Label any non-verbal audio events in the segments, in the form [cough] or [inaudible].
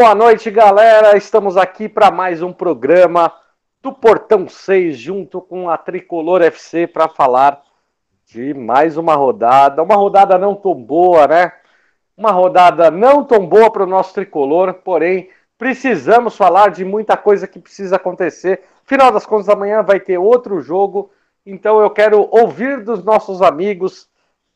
boa noite, galera. Estamos aqui para mais um programa do Portão 6, junto com a Tricolor FC, para falar de mais uma rodada. Uma rodada não tão boa, né? Uma rodada não tão boa para o nosso tricolor, porém, precisamos falar de muita coisa que precisa acontecer. Final das contas, amanhã vai ter outro jogo, então eu quero ouvir dos nossos amigos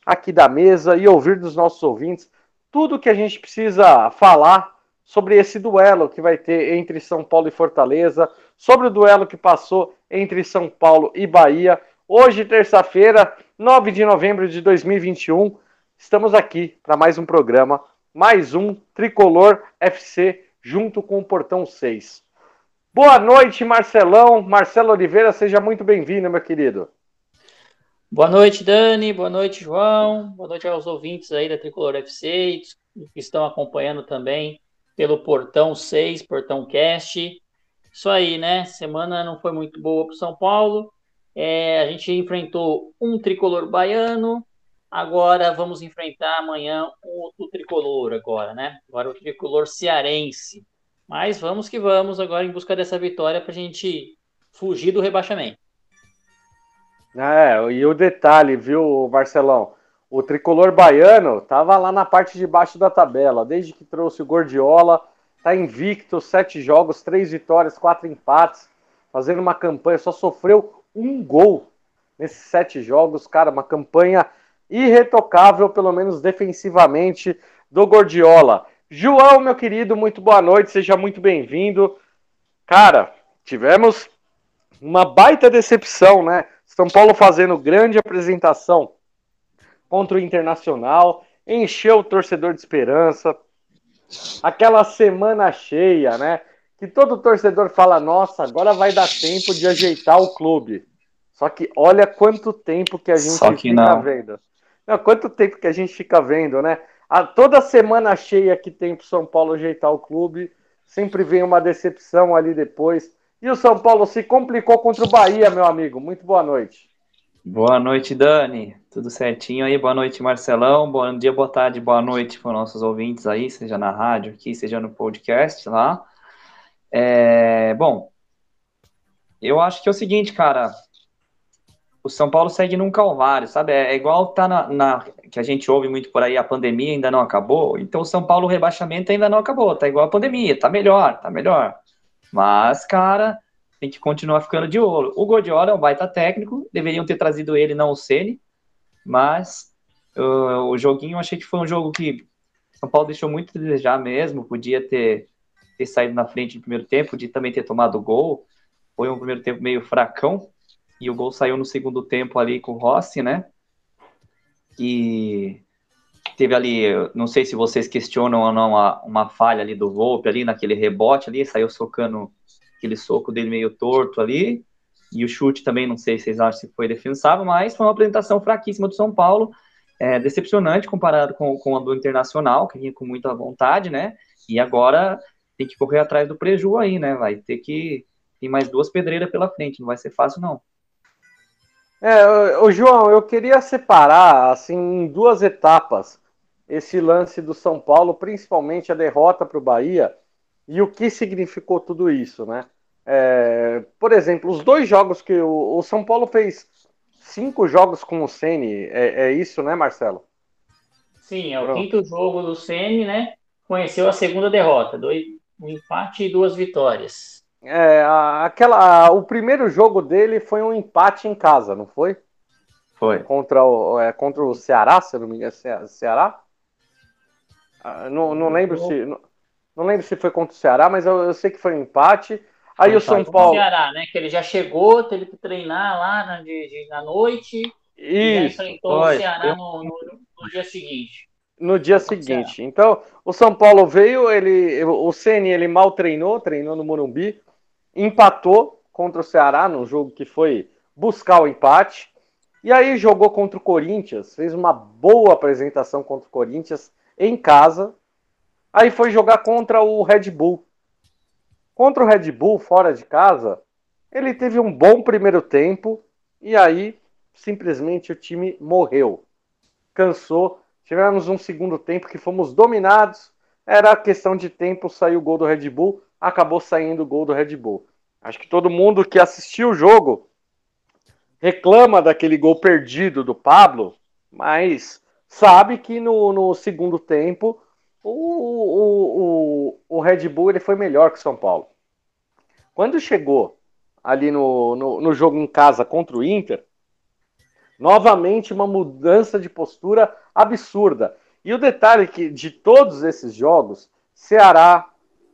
aqui da mesa e ouvir dos nossos ouvintes tudo que a gente precisa falar sobre esse duelo que vai ter entre São Paulo e Fortaleza, sobre o duelo que passou entre São Paulo e Bahia. Hoje, terça-feira, 9 de novembro de 2021, estamos aqui para mais um programa, mais um Tricolor FC junto com o Portão 6. Boa noite, Marcelão. Marcelo Oliveira, seja muito bem-vindo, meu querido. Boa noite, Dani. Boa noite, João. Boa noite aos ouvintes aí da Tricolor FC que estão acompanhando também pelo Portão 6, Portão Cast. Isso aí, né? Semana não foi muito boa para São Paulo. É, a gente enfrentou um tricolor baiano. Agora vamos enfrentar amanhã outro tricolor agora, né? Agora o tricolor cearense. Mas vamos que vamos agora em busca dessa vitória para a gente fugir do rebaixamento. É, e o detalhe, viu, Marcelão? O tricolor baiano estava lá na parte de baixo da tabela, desde que trouxe o Gordiola, tá invicto, sete jogos, três vitórias, quatro empates, fazendo uma campanha, só sofreu um gol nesses sete jogos, cara, uma campanha irretocável, pelo menos defensivamente, do Gordiola. João, meu querido, muito boa noite, seja muito bem-vindo. Cara, tivemos uma baita decepção, né? São Paulo fazendo grande apresentação contra o Internacional, encheu o torcedor de esperança. Aquela semana cheia, né? Que todo torcedor fala: nossa, agora vai dar tempo de ajeitar o clube. Só que olha quanto tempo que a gente Só que fica não. vendo. Não, quanto tempo que a gente fica vendo, né? A, toda semana cheia que tem pro São Paulo ajeitar o clube, sempre vem uma decepção ali depois. E o São Paulo se complicou contra o Bahia, meu amigo. Muito boa noite. Boa noite, Dani. Tudo certinho aí? Boa noite, Marcelão. Bom dia, boa tarde, boa noite para os nossos ouvintes aí, seja na rádio aqui, seja no podcast lá. É, bom, eu acho que é o seguinte, cara. O São Paulo segue num calvário, sabe? É, é igual tá na, na- que a gente ouve muito por aí, a pandemia ainda não acabou. Então, o São Paulo, o rebaixamento ainda não acabou. Tá igual a pandemia, tá melhor, tá melhor. Mas, cara, tem que continuar ficando de olho. O Gordiola é um baita técnico, deveriam ter trazido ele, não o Ceni, mas uh, o joguinho eu achei que foi um jogo que São Paulo deixou muito a desejar mesmo, podia ter, ter saído na frente no primeiro tempo, podia também ter tomado gol. Foi um primeiro tempo meio fracão, e o gol saiu no segundo tempo ali com o Rossi, né? E teve ali, não sei se vocês questionam ou não, a- uma falha ali do Volpe ali naquele rebote ali, saiu socando aquele soco dele meio torto ali, e o chute também, não sei se vocês acham se foi defensável, mas foi uma apresentação fraquíssima do São Paulo, é, decepcionante comparado com, com a do Internacional, que vinha com muita vontade, né? E agora tem que correr atrás do preju aí, né? Vai ter que. Tem mais duas pedreiras pela frente, não vai ser fácil, não. É, ô, João, eu queria separar assim em duas etapas esse lance do São Paulo, principalmente a derrota para o Bahia e o que significou tudo isso, né? É, por exemplo, os dois jogos que o, o São Paulo fez cinco jogos com o Ceni, é, é isso, né, Marcelo? Sim, é o Pronto. quinto jogo do Ceni, né? Conheceu a segunda derrota, dois, um empate e duas vitórias. É, a- aquela, a- o primeiro jogo dele foi um empate em casa, não foi? Foi. Contra o, é, contra o Ceará, se eu não me engano, Ce- Ceará? Ah, não, não lembro se não, não lembro se foi contra o Ceará, mas eu, eu sei que foi um empate. Aí o São Paulo, Ceará, né? Que ele já chegou, teve que treinar lá na, de, de- na noite e isso, enfrentou foi. o Ceará no, no, no dia seguinte. no dia seguinte. Então, o São Paulo veio, ele, o Ceni ele mal treinou, treinou no Morumbi, empatou contra o Ceará num jogo que foi buscar o empate. E aí jogou contra o Corinthians, fez uma boa apresentação contra o Corinthians em casa. Aí foi jogar contra o Red Bull. Contra o Red Bull, fora de casa, ele teve um bom primeiro tempo e aí simplesmente o time morreu. Cansou. Tivemos um segundo tempo que fomos dominados. Era questão de tempo, saiu o gol do Red Bull, acabou saindo o gol do Red Bull. Acho que todo mundo que assistiu o jogo reclama daquele gol perdido do Pablo, mas sabe que no, no segundo tempo o, o, o, o, Red Bull ele foi melhor que o São Paulo. Quando chegou ali no, no, no jogo em casa contra o Inter, novamente uma mudança de postura absurda. E o detalhe é que de todos esses jogos, Ceará,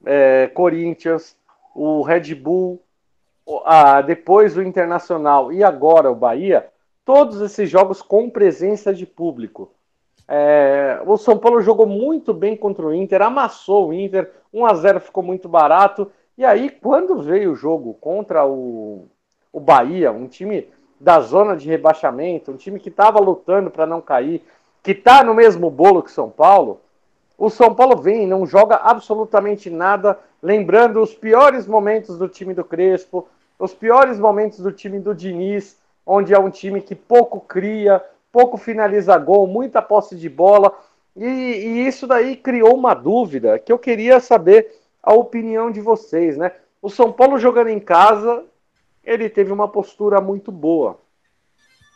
é, Corinthians, o Red Bull, a, depois o Internacional e agora o Bahia, todos esses jogos com presença de público. É, o São Paulo jogou muito bem contra o Inter, amassou o Inter, 1 a 0 ficou muito barato. E aí, quando veio o jogo contra o, o Bahia, um time da zona de rebaixamento, um time que estava lutando para não cair, que está no mesmo bolo que São Paulo, o São Paulo vem e não joga absolutamente nada, lembrando os piores momentos do time do Crespo, os piores momentos do time do Diniz, onde é um time que pouco cria, pouco finaliza gol, muita posse de bola. E, e, isso daí criou uma dúvida que eu queria saber a opinião de vocês, né? O São Paulo jogando em casa, ele teve uma postura muito boa.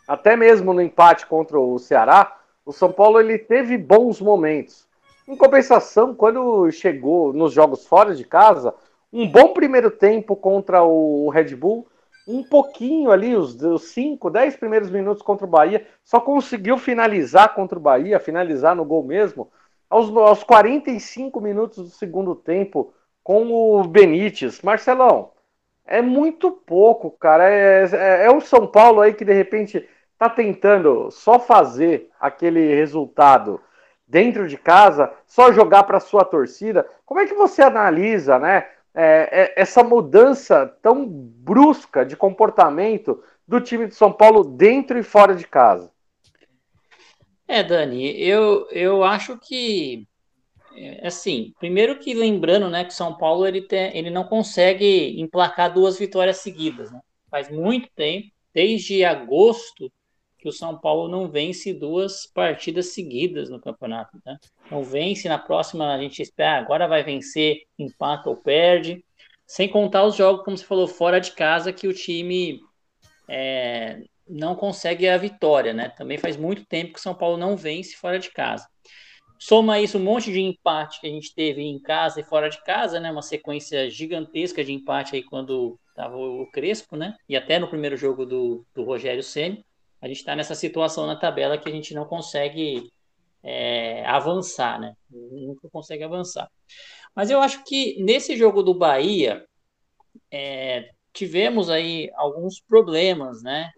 Até mesmo no empate contra o Ceará, o São Paulo ele teve bons momentos. Em compensação, quando chegou nos jogos fora de casa, um bom primeiro tempo contra o Red Bull, um pouquinho ali, os 5, 10 primeiros minutos contra o Bahia, só conseguiu finalizar contra o Bahia, finalizar no gol mesmo, aos, aos 45 minutos do segundo tempo, com o Benítez. Marcelão, é muito pouco, cara. É, é, é o São Paulo aí que de repente tá tentando só fazer aquele resultado dentro de casa, só jogar para sua torcida. Como é que você analisa, né? É, é, essa mudança tão brusca de comportamento do time de São Paulo dentro e fora de casa? É, Dani, eu, eu acho que é, assim, primeiro que lembrando, né, que São Paulo ele, tem, ele não consegue emplacar duas vitórias seguidas, né? Faz muito tempo, desde agosto, que o São Paulo não vence duas partidas seguidas no campeonato. Né? Não vence, na próxima a gente espera, agora vai vencer, empata ou perde. Sem contar os jogos, como você falou, fora de casa, que o time é, não consegue a vitória. Né? Também faz muito tempo que o São Paulo não vence fora de casa. Soma isso um monte de empate que a gente teve em casa e fora de casa, né? Uma sequência gigantesca de empate aí quando estava o Crespo, né? E até no primeiro jogo do, do Rogério Ceni a gente está nessa situação na tabela que a gente não consegue é, avançar, né? Nunca consegue avançar. Mas eu acho que nesse jogo do Bahia é, tivemos aí alguns problemas, né?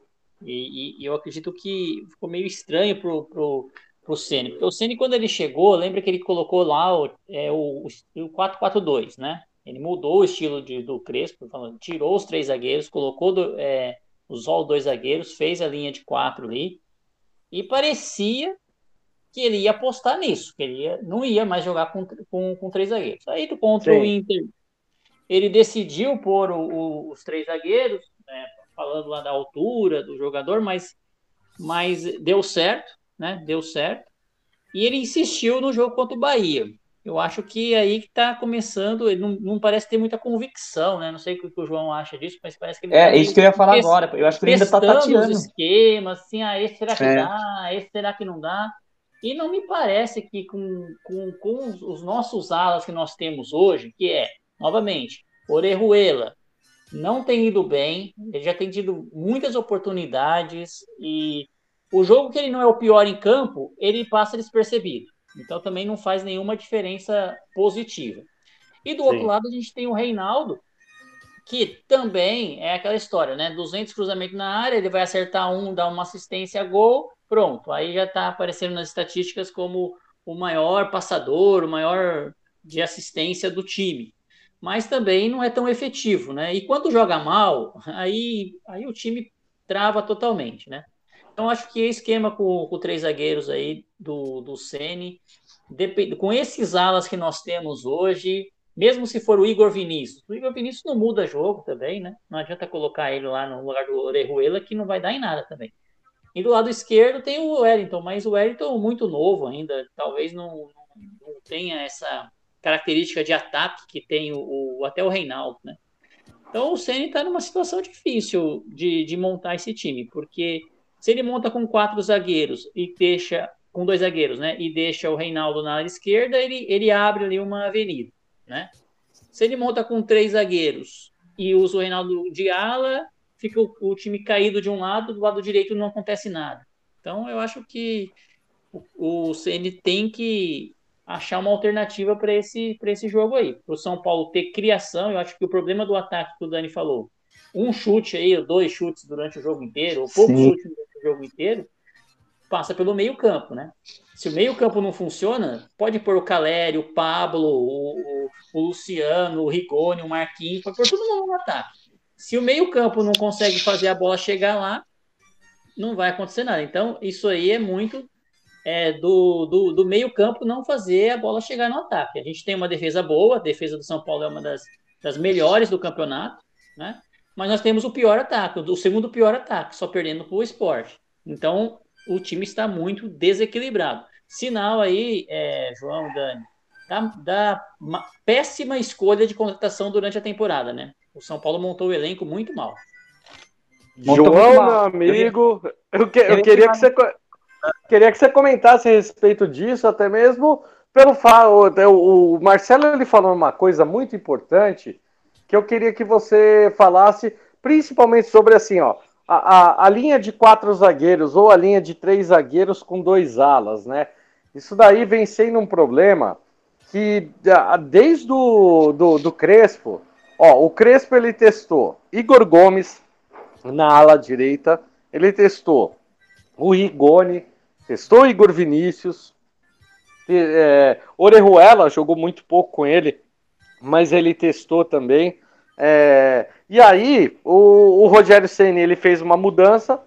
E, e, eu acredito que ficou meio estranho pro, pro, pro Ceni, porque o Ceni quando ele chegou, lembra que ele colocou lá o, é, o, o 4-4-2, né? Ele mudou o estilo de, do Crespo, falando, tirou os três zagueiros, colocou do, é, usou dois zagueiros, fez a linha de quatro ali, e parecia que ele ia apostar nisso, que ele ia, não ia mais jogar com, com, com três zagueiros. Aí contra Sim. o Inter, ele decidiu pôr o, o, os três zagueiros, né, falando lá da altura do jogador, mas, mas deu certo, né? Deu certo. E ele insistiu no jogo contra o Bahia. Eu acho que é aí que está começando, ele não, não, parece ter muita convicção, né? Não sei o que o João acha disso, mas parece que ele É, tá isso que eu ia falar agora. Eu acho que ele ainda está tateando. os esquemas, assim, ah, esse será que é. dá? Esse será que não dá? E não me parece que com, com, com os nossos alas que nós temos hoje, que é, novamente, Orejuela, não tem ido bem, ele já tem tido muitas oportunidades e o jogo que ele não é o pior em campo, ele passa despercebido. Então também não faz nenhuma diferença positiva. E do Sim. outro lado a gente tem o Reinaldo, que também é aquela história, né? 200 cruzamentos na área, ele vai acertar um, dar uma assistência, gol, pronto. Aí já está aparecendo nas estatísticas como o maior passador, o maior de assistência do time. Mas também não é tão efetivo, né? E quando joga mal, [laughs] aí, aí o time trava totalmente, né? Então, acho que esquema com, com três zagueiros aí do, do Sene, com esses alas que nós temos hoje, mesmo se for o Igor Vinícius. O Igor Vinícius não muda jogo também, né? Não adianta colocar ele lá no lugar do Orejuela, que não vai dar em nada também. E do lado esquerdo tem o Wellington, mas o Wellington muito novo ainda, talvez não, não, não tenha essa característica de ataque que tem o, o até o Reinaldo, né? Então o Ceni está numa situação difícil de, de montar esse time, porque se ele monta com quatro zagueiros e deixa com dois zagueiros, né? E deixa o Reinaldo na área esquerda, ele, ele abre ali uma avenida, né? Se ele monta com três zagueiros e usa o Reinaldo de ala, fica o, o time caído de um lado, do lado direito não acontece nada. Então eu acho que o, o CN tem que achar uma alternativa para esse, esse jogo aí. Para o São Paulo ter criação, eu acho que o problema do ataque que o Dani falou, um chute aí, dois chutes durante o jogo inteiro, ou poucos chutes durante o jogo inteiro, passa pelo meio campo, né? Se o meio campo não funciona, pode pôr o Caleri, o Pablo, o, o, o Luciano, o Rigoni, o Marquinhos, pode pôr todo mundo no ataque. Se o meio campo não consegue fazer a bola chegar lá, não vai acontecer nada. Então, isso aí é muito é, do, do, do meio-campo não fazer a bola chegar no ataque. A gente tem uma defesa boa, a defesa do São Paulo é uma das, das melhores do campeonato, né? Mas nós temos o pior ataque, o segundo pior ataque, só perdendo para o esporte. Então, o time está muito desequilibrado. Sinal aí, é, João, Dani, da, da péssima escolha de contratação durante a temporada, né? O São Paulo montou o elenco muito mal. João, meu amigo, eu, que, eu queria que você Queria que você comentasse a respeito disso, até mesmo pelo fato. O Marcelo ele falou uma coisa muito importante que eu queria que você falasse, principalmente sobre assim, ó, a, a, a linha de quatro zagueiros ou a linha de três zagueiros com dois alas, né? Isso daí vem sendo um problema que desde o do, do Crespo, ó, o Crespo ele testou Igor Gomes na ala direita, ele testou o Rigoni, testou o Igor Vinícius, é, Orejuela jogou muito pouco com ele, mas ele testou também. É, e aí, o, o Rogério Senna ele fez uma mudança,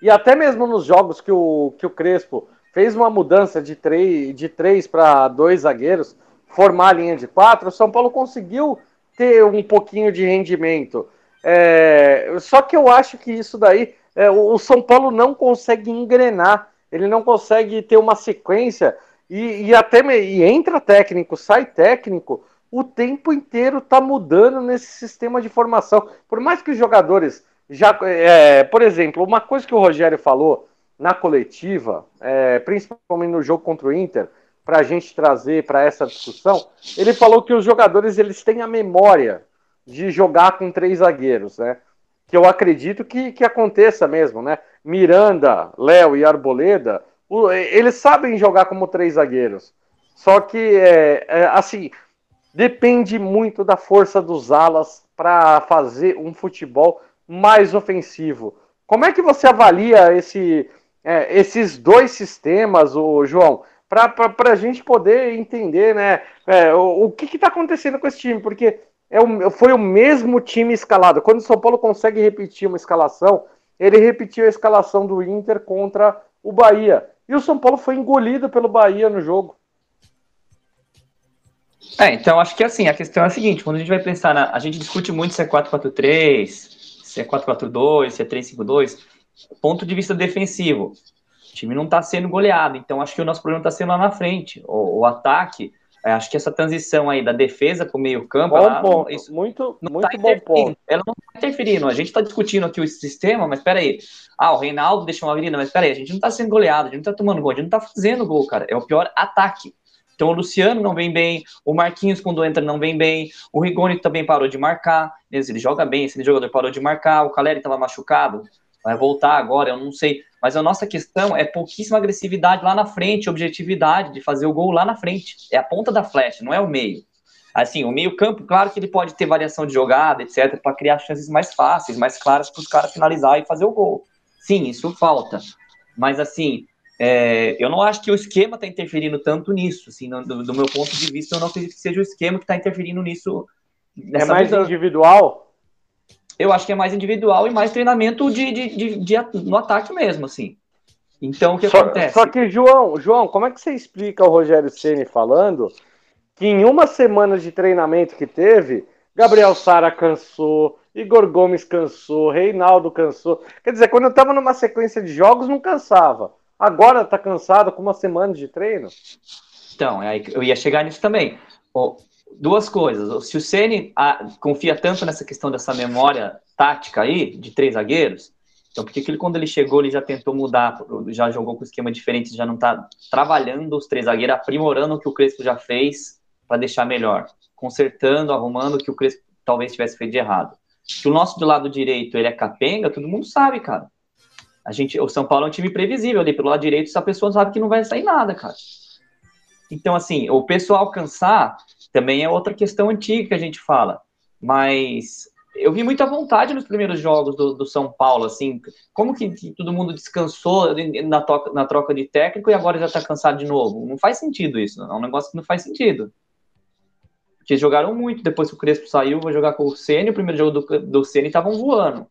e até mesmo nos jogos que o, que o Crespo fez uma mudança de três, de três para dois zagueiros, formar a linha de quatro, o São Paulo conseguiu ter um pouquinho de rendimento. É, só que eu acho que isso daí é, o São Paulo não consegue engrenar, ele não consegue ter uma sequência e, e até e entra técnico, sai técnico, o tempo inteiro está mudando nesse sistema de formação. Por mais que os jogadores já, é, por exemplo, uma coisa que o Rogério falou na coletiva, é, principalmente no jogo contra o Inter, para a gente trazer para essa discussão, ele falou que os jogadores eles têm a memória de jogar com três zagueiros, né? que eu acredito que, que aconteça mesmo, né? Miranda, Léo e Arboleda, o, eles sabem jogar como três zagueiros. Só que, é, é, assim, depende muito da força dos alas para fazer um futebol mais ofensivo. Como é que você avalia esse, é, esses dois sistemas, o João, para a gente poder entender né, é, o, o que está acontecendo com esse time? Porque é o, foi o mesmo time escalado. Quando o São Paulo consegue repetir uma escalação, ele repetiu a escalação do Inter contra o Bahia. E o São Paulo foi engolido pelo Bahia no jogo. É, então acho que assim, a questão é a seguinte, quando a gente vai pensar na. A gente discute muito se é 4-4-3, se é 4-4-2, se é 3-5-2, ponto de vista defensivo. O time não está sendo goleado, então acho que o nosso problema está sendo lá na frente. O, o ataque é, acho que essa transição aí da defesa para o meio-campo, muito, não muito tá bom ponto. Ela não está interferindo. A gente está discutindo aqui o sistema, mas peraí. Ah, o Reinaldo deixou uma avenida, mas peraí, a gente não está sendo goleado, a gente não está tomando gol, a gente não está fazendo gol, cara. É o pior ataque. Então o Luciano não vem bem, o Marquinhos quando entra não vem bem, o Rigoni também parou de marcar, ele joga bem, esse jogador parou de marcar, o Caleri estava machucado, vai voltar agora, eu não sei. Mas a nossa questão é pouquíssima agressividade lá na frente, objetividade de fazer o gol lá na frente. É a ponta da flecha, não é o meio. Assim, o meio-campo, claro que ele pode ter variação de jogada, etc., para criar chances mais fáceis, mais claras para os caras finalizar e fazer o gol. Sim, isso falta. Mas, assim, é, eu não acho que o esquema está interferindo tanto nisso. Assim, do, do, meu ponto de vista, eu não acredito que seja o esquema que está interferindo nisso. é mais mudança. individual? Eu acho que é mais individual e mais treinamento de, de, de, de no ataque mesmo, assim. Então, o que só, acontece? Só que, João, João, como é que você explica o Rogério Ceni falando que em uma semana de treinamento que teve, Gabriel Sara cansou, Igor Gomes cansou, Reinaldo cansou. Quer dizer, quando eu estava numa sequência de jogos, não cansava. Agora tá cansado com uma semana de treino? Então, é eu ia chegar nisso também. Duas coisas. Se o Ceni ah, confia tanto nessa questão dessa memória tática aí, de três zagueiros, então por que ele, quando ele chegou, ele já tentou mudar, já jogou com esquema diferente, já não tá trabalhando os três zagueiros, aprimorando o que o Crespo já fez para deixar melhor, consertando, arrumando o que o Crespo talvez tivesse feito de errado. Que o nosso do lado direito ele é capenga, todo mundo sabe, cara. A gente, o São Paulo é um time previsível ali pelo lado direito, essa pessoa sabe que não vai sair nada, cara. Então, assim, o pessoal alcançar também é outra questão antiga que a gente fala. Mas eu vi muita vontade nos primeiros jogos do, do São Paulo, assim. Como que, que, todo mundo descansou na, toca, na troca de técnico e agora já tá cansado de novo? Não faz sentido isso. É um negócio que não faz sentido. Porque jogaram muito. Depois que o Crespo saiu, vou jogar com o Ceni. O primeiro jogo do, do Ceni estavam voando.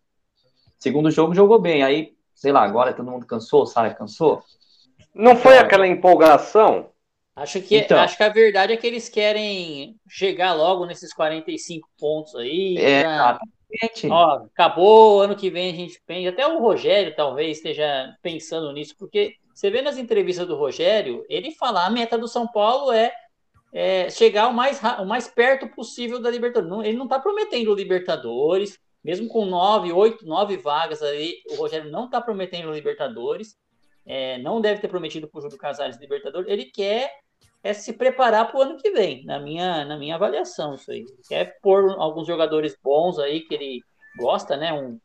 Segundo jogo jogou bem. Aí sei lá, agora todo mundo cansou, Sara cansou. Não foi então, aquela empolgação? Acho que, então, acho que a verdade é que eles querem chegar logo nesses 45 pontos aí. É, pra... exatamente. Ó, acabou, ano que vem a gente pensa. Até o Rogério talvez esteja pensando nisso, porque você vê nas entrevistas do Rogério, ele fala a meta do São Paulo é, é chegar o mais, o mais perto possível da Libertadores. Ele não está prometendo Libertadores, mesmo com nove, oito, nove vagas aí, o Rogério não está prometendo Libertadores, é, não deve ter prometido para o Júlio Casares Libertadores, ele quer é se preparar para o ano que vem, na minha, na minha avaliação, isso aí. Quer pôr alguns jogadores bons aí que ele gosta, né? Um,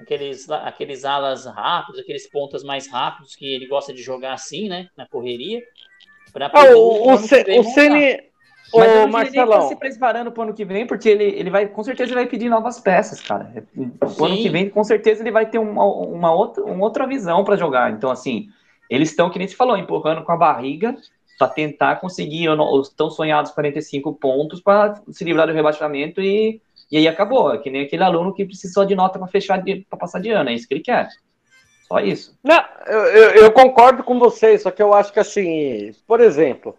aqueles, aqueles alas rápidos, aqueles pontas mais rápidos que ele gosta de jogar assim, né? Na correria. Ah, o, o, o Ceni, mas Ô, Marcelão. Ele se preparando pro ano que vem, porque ele, ele vai, com certeza, ele vai pedir novas peças, cara. O ano que vem, com certeza, ele vai ter uma, uma, outra, uma outra visão para jogar. Então, assim, eles estão, que nem se falou, empurrando com a barriga para tentar conseguir os tão sonhados 45 pontos para se livrar do rebaixamento e, e aí acabou. É que nem aquele aluno que precisou de nota para fechar, para passar de ano. É isso que ele quer. Só isso. Não, eu, eu, concordo com vocês, só que eu acho que, assim, por exemplo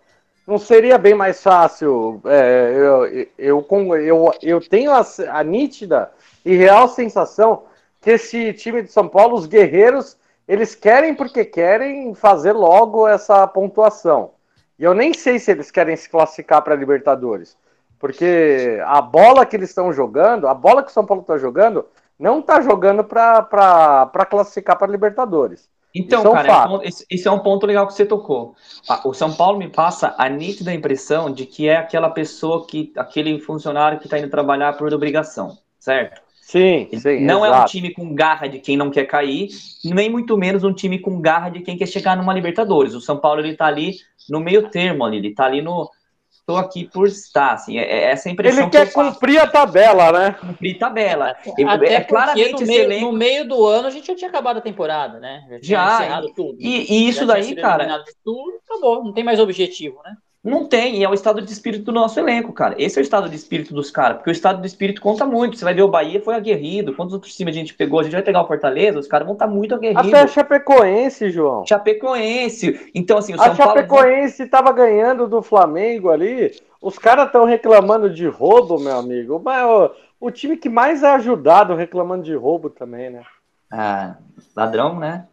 não seria bem mais fácil? É, eu, eu, eu, eu tenho a, a, nítida e real sensação que esse time de São Paulo, os guerreiros, eles querem porque querem fazer logo essa pontuação. E eu nem sei se eles querem se classificar para a Libertadores. Porque a bola que eles estão jogando, a bola que o São Paulo está jogando, não está jogando para classificar para a Libertadores. Então, isso cara, é um esse, é um ponto legal que você tocou. O São Paulo me passa a nítida impressão de que é aquela pessoa que, aquele funcionário que está indo trabalhar por obrigação, certo? Sim, sim Não exato. é um time com garra de quem não quer cair, nem muito menos um time com garra de quem quer chegar numa Libertadores. O São Paulo ele tá ali no meio termo ali, ele tá ali no, estou aqui por estar, assim, é, é essa impressão Ele quer que cumprir a tabela, né? Cumprir tabela. Até é claramente no meio, elenco... no meio do ano a gente já tinha acabado a temporada, né? Já, já tudo. E, e isso daí, cara... Tudo, acabou, não tem mais objetivo, né? Não tem, e é o estado de espírito do nosso elenco, cara. Esse é o estado de espírito dos caras, porque o estado de espírito conta muito. Você vai ver o Bahia foi aguerrido. Quantos outros times a gente pegou? A gente vai pegar o Fortaleza, os caras vão estar tá muito aguerridos. Até a Chapecoense, João. Chapecoense. Então, assim, o São A Chapecoense estava Paulo... ganhando do Flamengo ali. Os caras estão reclamando de roubo, meu amigo. Mas ó, o time que mais é ajudado reclamando de roubo também, né? Ah, ladrão, né?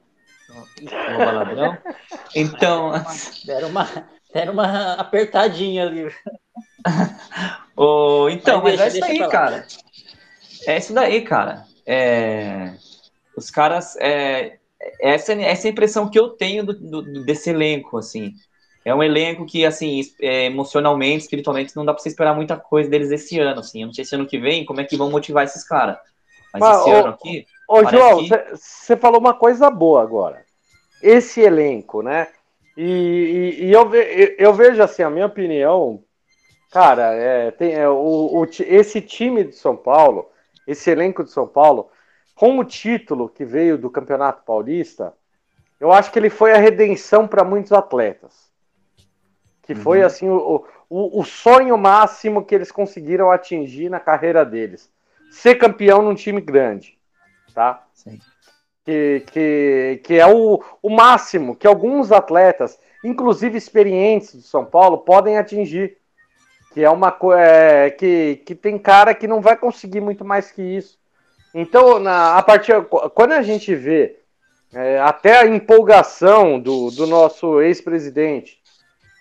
Rouba ladrão. [laughs] Então. Deram uma, deram uma apertadinha ali. [laughs] oh, então, mas, mas deixa, é isso aí, cara. É isso daí, cara. É... Os caras. É... Essa, essa é a impressão que eu tenho do, do, desse elenco, assim. É um elenco que, assim, é, emocionalmente, espiritualmente, não dá pra você esperar muita coisa deles esse ano, assim. Eu não sei se ano que vem, como é que vão motivar esses caras. Mas, Mas esse ô, ano aqui. Ô, João, você que... falou uma coisa boa agora. Esse elenco, né? E, e, e eu, ve, eu vejo assim, a minha opinião, cara, é, tem, é, o, o, esse time de São Paulo, esse elenco de São Paulo, com o título que veio do Campeonato Paulista, eu acho que ele foi a redenção para muitos atletas. Que foi uhum. assim o, o, o sonho máximo que eles conseguiram atingir na carreira deles. Ser campeão num time grande. Tá? Sim que, que, que é o, o máximo que alguns atletas, inclusive experientes do São Paulo, podem atingir. que é uma é, que, que tem cara que não vai conseguir muito mais que isso. Então, na, a partir quando a gente vê é, até a empolgação do, do nosso ex-presidente,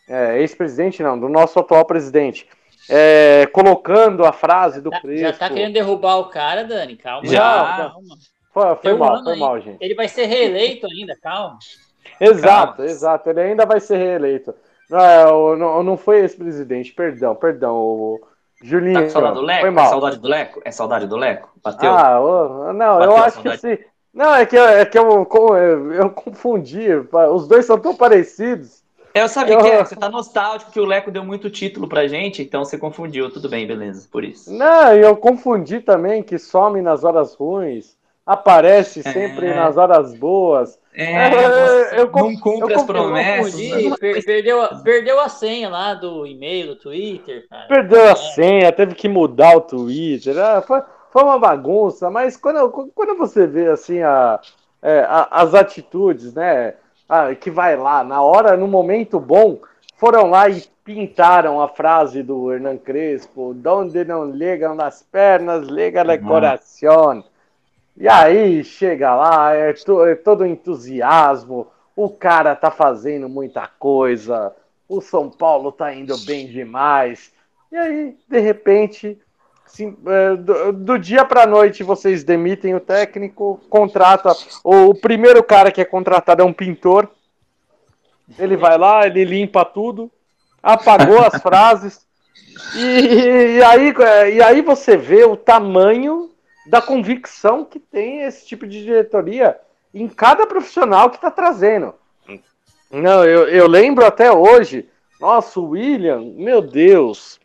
é, ex-presidente não, do nosso atual presidente, é, colocando a frase do tá, Crespo. Já tá querendo derrubar o cara, Dani, calma. Já. Calma. Foi, foi mal, foi aí. mal, gente. Ele vai ser reeleito ainda, calma. Exato, calma. exato. Ele ainda vai ser reeleito. Não, não, não foi ex-presidente, perdão, perdão. O Julinho. Tá saudade do Leco? Foi mal. É saudade do Leco? É saudade do Leco? Bateu? Ah, oh, não, Bateu eu acho que sim. Não, é que, é que eu, eu, eu confundi. Os dois são tão parecidos. Eu sabia eu... que é, você tá nostálgico que o Leco deu muito título pra gente, então você confundiu. Tudo bem, beleza, por isso. Não, eu confundi também que some nas horas ruins, aparece sempre é. nas horas boas. É, é eu, não cumpre as promessas. perdeu, perdeu a senha lá do e-mail, do Twitter, cara. Perdeu a é. senha, teve que mudar o Twitter. Ah, foi, foi uma bagunça, mas quando, quando você vê assim a, é, a, as atitudes, né? Ah, que vai lá, na hora, no momento bom, foram lá e pintaram a frase do Hernan Crespo, donde não ligam nas pernas, liga no coração. E aí chega lá, é, to, é todo entusiasmo, o cara tá fazendo muita coisa, o São Paulo tá indo bem demais. E aí, de repente, assim, é, do, do, dia para noite vocês demitem o técnico, contrata o, o primeiro cara que é contratado é um pintor. Ele vai lá, ele limpa tudo, apagou as [laughs] frases. E, e, aí, e aí você vê o tamanho da convicção que tem esse tipo de diretoria em cada profissional que está trazendo. Não, eu, eu lembro até hoje, nossa, William, meu Deus,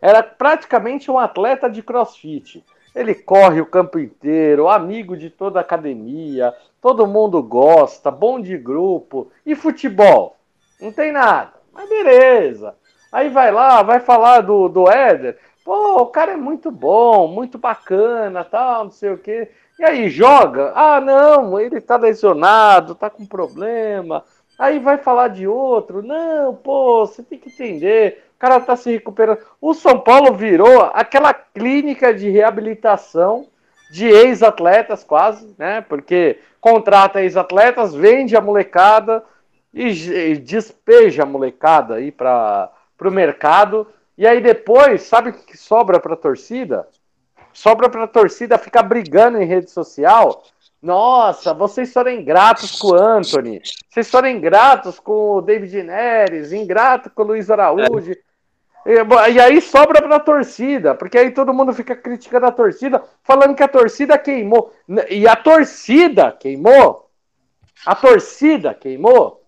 era praticamente um atleta de crossfit. Ele corre o campo inteiro, amigo de toda a academia, todo mundo gosta, bom de grupo. E futebol? Não tem nada. Mas beleza. Aí vai lá, vai falar do, do Éder. Pô, o cara é muito bom, muito bacana, tal, não sei o quê. E aí, joga? Ah, não, ele tá lesionado, tá com problema. Aí vai falar de outro. Não, pô, você tem que entender. O cara tá se recuperando. O São Paulo virou aquela clínica de reabilitação de ex-atletas, quase, né? Porque contrata ex-atletas, vende a molecada e despeja a molecada aí para o mercado e aí depois, sabe o que sobra para a torcida? Sobra para a torcida ficar brigando em rede social. Nossa, vocês foram ingratos com o Anthony, vocês foram ingratos com o David Neres, ingrato com o Luiz Araújo. É. E, e aí sobra para a torcida, porque aí todo mundo fica criticando a torcida, falando que a torcida queimou. E a torcida queimou? A torcida queimou?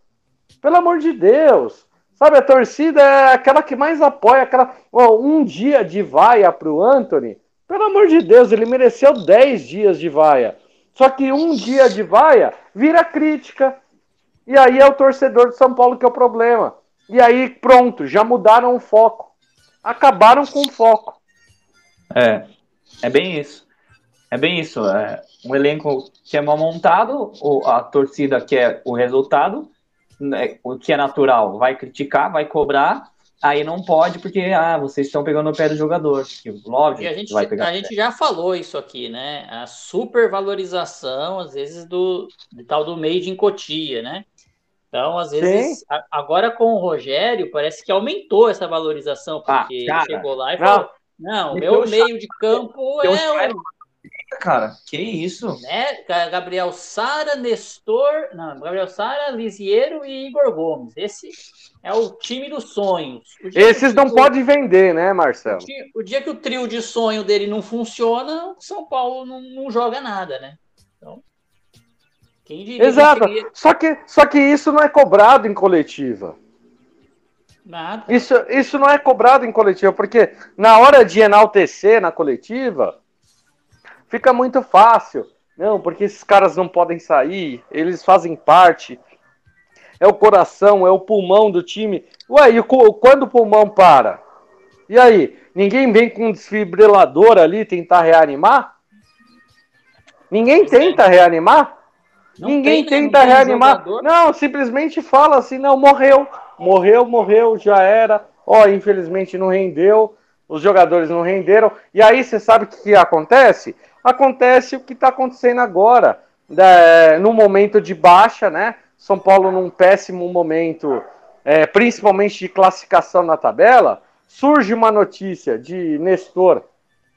Pelo amor de Deus. Sabe, a torcida é aquela que mais apoia, aquela. Um dia de vaia pro Anthony. Pelo amor de Deus, ele mereceu 10 dias de vaia. Só que um dia de vaia vira crítica. E aí é o torcedor de São Paulo que é o problema. E aí, pronto, já mudaram o foco. Acabaram com o foco. É, é bem isso. É bem isso. É um elenco que é mal montado, a torcida quer o resultado, o que é natural, vai criticar, vai cobrar, aí não pode porque ah, vocês estão pegando o pé do jogador. Lógico, e a gente, vai pegar a gente já falou isso aqui, né? A supervalorização, às vezes, do, do tal do made in Cotia, né? Então, às vezes, agora com o Rogério, parece que aumentou essa valorização, ah, porque ah, ele chegou lá e falou: não, meu meio de campo é o cara. Que isso? Né? Gabriel Sara, Nestor. Não, Gabriel Sara, Lisiero e Igor Gomes. Esse é o time dos sonhos. Esses não pode vender, né, Marcelo? O dia, o dia, que o trio de sonho dele não funciona, o São Paulo não, não joga nada, né? Então. Quem diria Exato. Que queria... só, que, só que isso não é cobrado em coletiva. Nada. Isso, isso não é cobrado em coletiva, porque na hora de enaltecer na coletiva, fica muito fácil. Não, porque esses caras não podem sair, eles fazem parte. É o coração, é o pulmão do time. Ué, e quando o pulmão para? E aí? Ninguém vem com um desfibrilador ali tentar reanimar? Ninguém tenta reanimar? Não Ninguém tem, né? tenta não reanimar. Não, simplesmente fala assim, não, morreu. Morreu, morreu, já era. ó, infelizmente não rendeu, os jogadores não renderam. E aí você sabe o que, que acontece? Acontece o que está acontecendo agora, né, no momento de baixa, né? São Paulo num péssimo momento, é, principalmente de classificação na tabela. Surge uma notícia de Nestor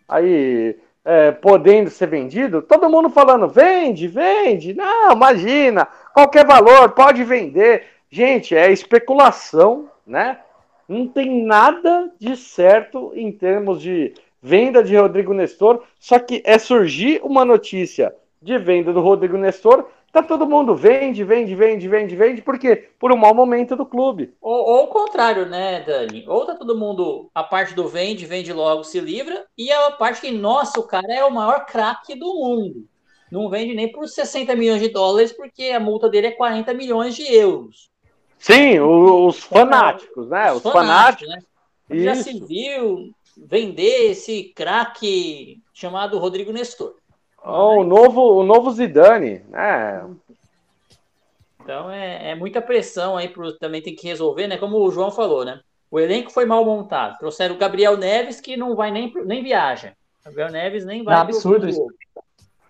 aí é, podendo ser vendido, todo mundo falando, vende, vende, não, imagina, qualquer valor, pode vender. Gente, é especulação, né? Não tem nada de certo em termos de venda de Rodrigo Nestor, só que é surgir uma notícia de venda do Rodrigo Nestor Tá todo mundo vende, vende, vende, vende, vende, por quê? Por um mau momento do clube. Ou, ou o contrário, né, Dani? Ou tá todo mundo, a parte do vende, vende logo, se livra, e a parte que, nossa, o cara é o maior craque do mundo. Não vende nem por 60 milhões de dólares, porque a multa dele é 40 milhões de euros. Sim, os fanáticos, né? Os, os fanáticos. fanáticos. Né? Já se viu vender esse craque chamado Rodrigo Nestor. Oh, o, novo, o novo Zidane, né? Então é, é muita pressão aí pro, também tem que resolver, né? Como o João falou, né? O elenco foi mal montado. Trouxeram o Gabriel Neves, que não vai nem, nem viaja. O Gabriel Neves nem vai. Não, absurdo isso.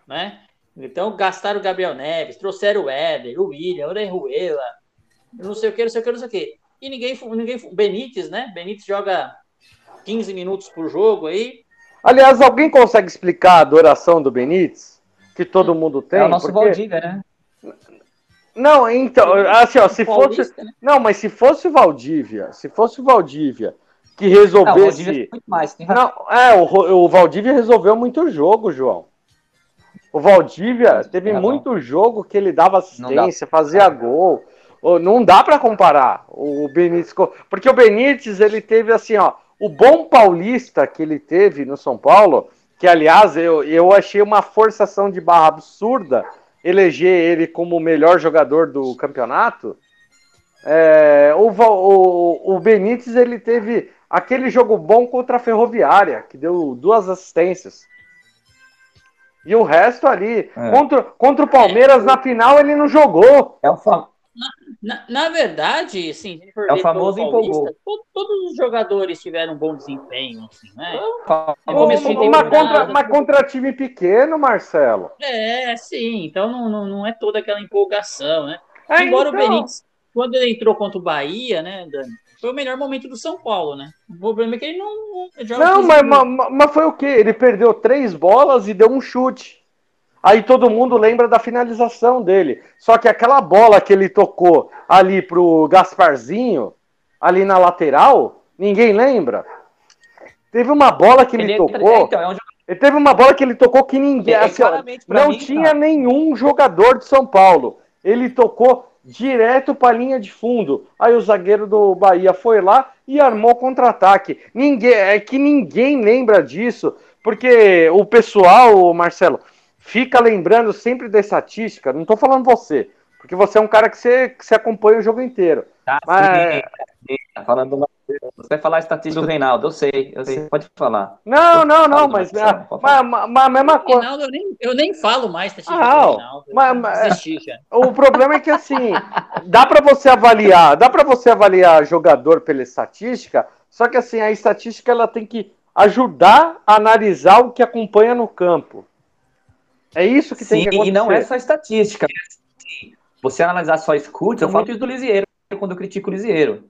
Né? Então gastaram o Gabriel Neves, trouxeram o Éder, o William, o Orejuela, não sei o que, não sei o que, não sei o que. E ninguém, ninguém. Benítez, né? Benítez joga 15 minutos por jogo aí. Aliás, alguém consegue explicar a adoração do Benítez? Que todo mundo tem? É o nosso porque... Valdívia, né? Não, então, assim, ó, se fosse. Né? Não, mas se fosse o Valdívia, se fosse o Valdívia que resolvesse. Não, o muito mais, tem não, é, o, o Valdívia resolveu muito jogo, João. O Valdívia teve muito jogo que ele dava assistência, fazia gol. Não dá para comparar o Benítez, porque o Benítez ele teve assim, ó, o bom paulista que ele teve no São Paulo, que aliás eu, eu achei uma forçação de barra absurda eleger ele como o melhor jogador do campeonato. É, o, o, o Benítez ele teve aquele jogo bom contra a Ferroviária, que deu duas assistências. E o resto ali, é. contra, contra o Palmeiras na final, ele não jogou. É o, fam na, na, verdade, assim, é o famoso empolgou. Todo, todos os jogadores tiveram um bom desempenho, assim, né? Mas, contra, mas contra time pequeno, Marcelo. É, sim. Então não, não, não é toda aquela empolgação, né? É, Embora então... o Benítez, quando ele entrou contra o Bahia, né, Dani? Foi o melhor momento do São Paulo, né? O problema é que ele não. Não, mas, mas, mas foi o quê? Ele perdeu três bolas e deu um chute. Aí todo mundo lembra da finalização dele. Só que aquela bola que ele tocou ali pro Gasparzinho, ali na lateral, ninguém lembra. Teve uma bola que ele, ele tocou. É, então, é um... Ele teve uma bola que ele tocou que ninguém. É, assim, não mim, tinha nenhum jogador de São Paulo. Ele tocou direto para a linha de fundo. Aí o zagueiro do Bahia foi lá e armou contra-ataque. Ninguém, é que ninguém lembra disso, porque o pessoal, Marcelo, fica lembrando sempre da estatística, não estou falando você, porque você é um cara que você, que você acompanha o jogo inteiro. Tá, mas... sim, tá falando uma... Você vai falar a estatística do Reinaldo, eu sei, eu sei, pode falar. Não, não, não, mas, mas, mas, a mesma coisa. Reinaldo, eu nem, eu nem falo mais estatística ah, do Reinaldo. Mas, mas, o problema é que assim, dá para você avaliar, dá para você avaliar jogador pela estatística, só que assim, a estatística ela tem que ajudar a analisar o que acompanha no campo. É isso que tem Sim, que acontecer. E não é só estatística. Você analisar só scouts, eu falo isso do Lisieiro quando eu critico o Lisieiro.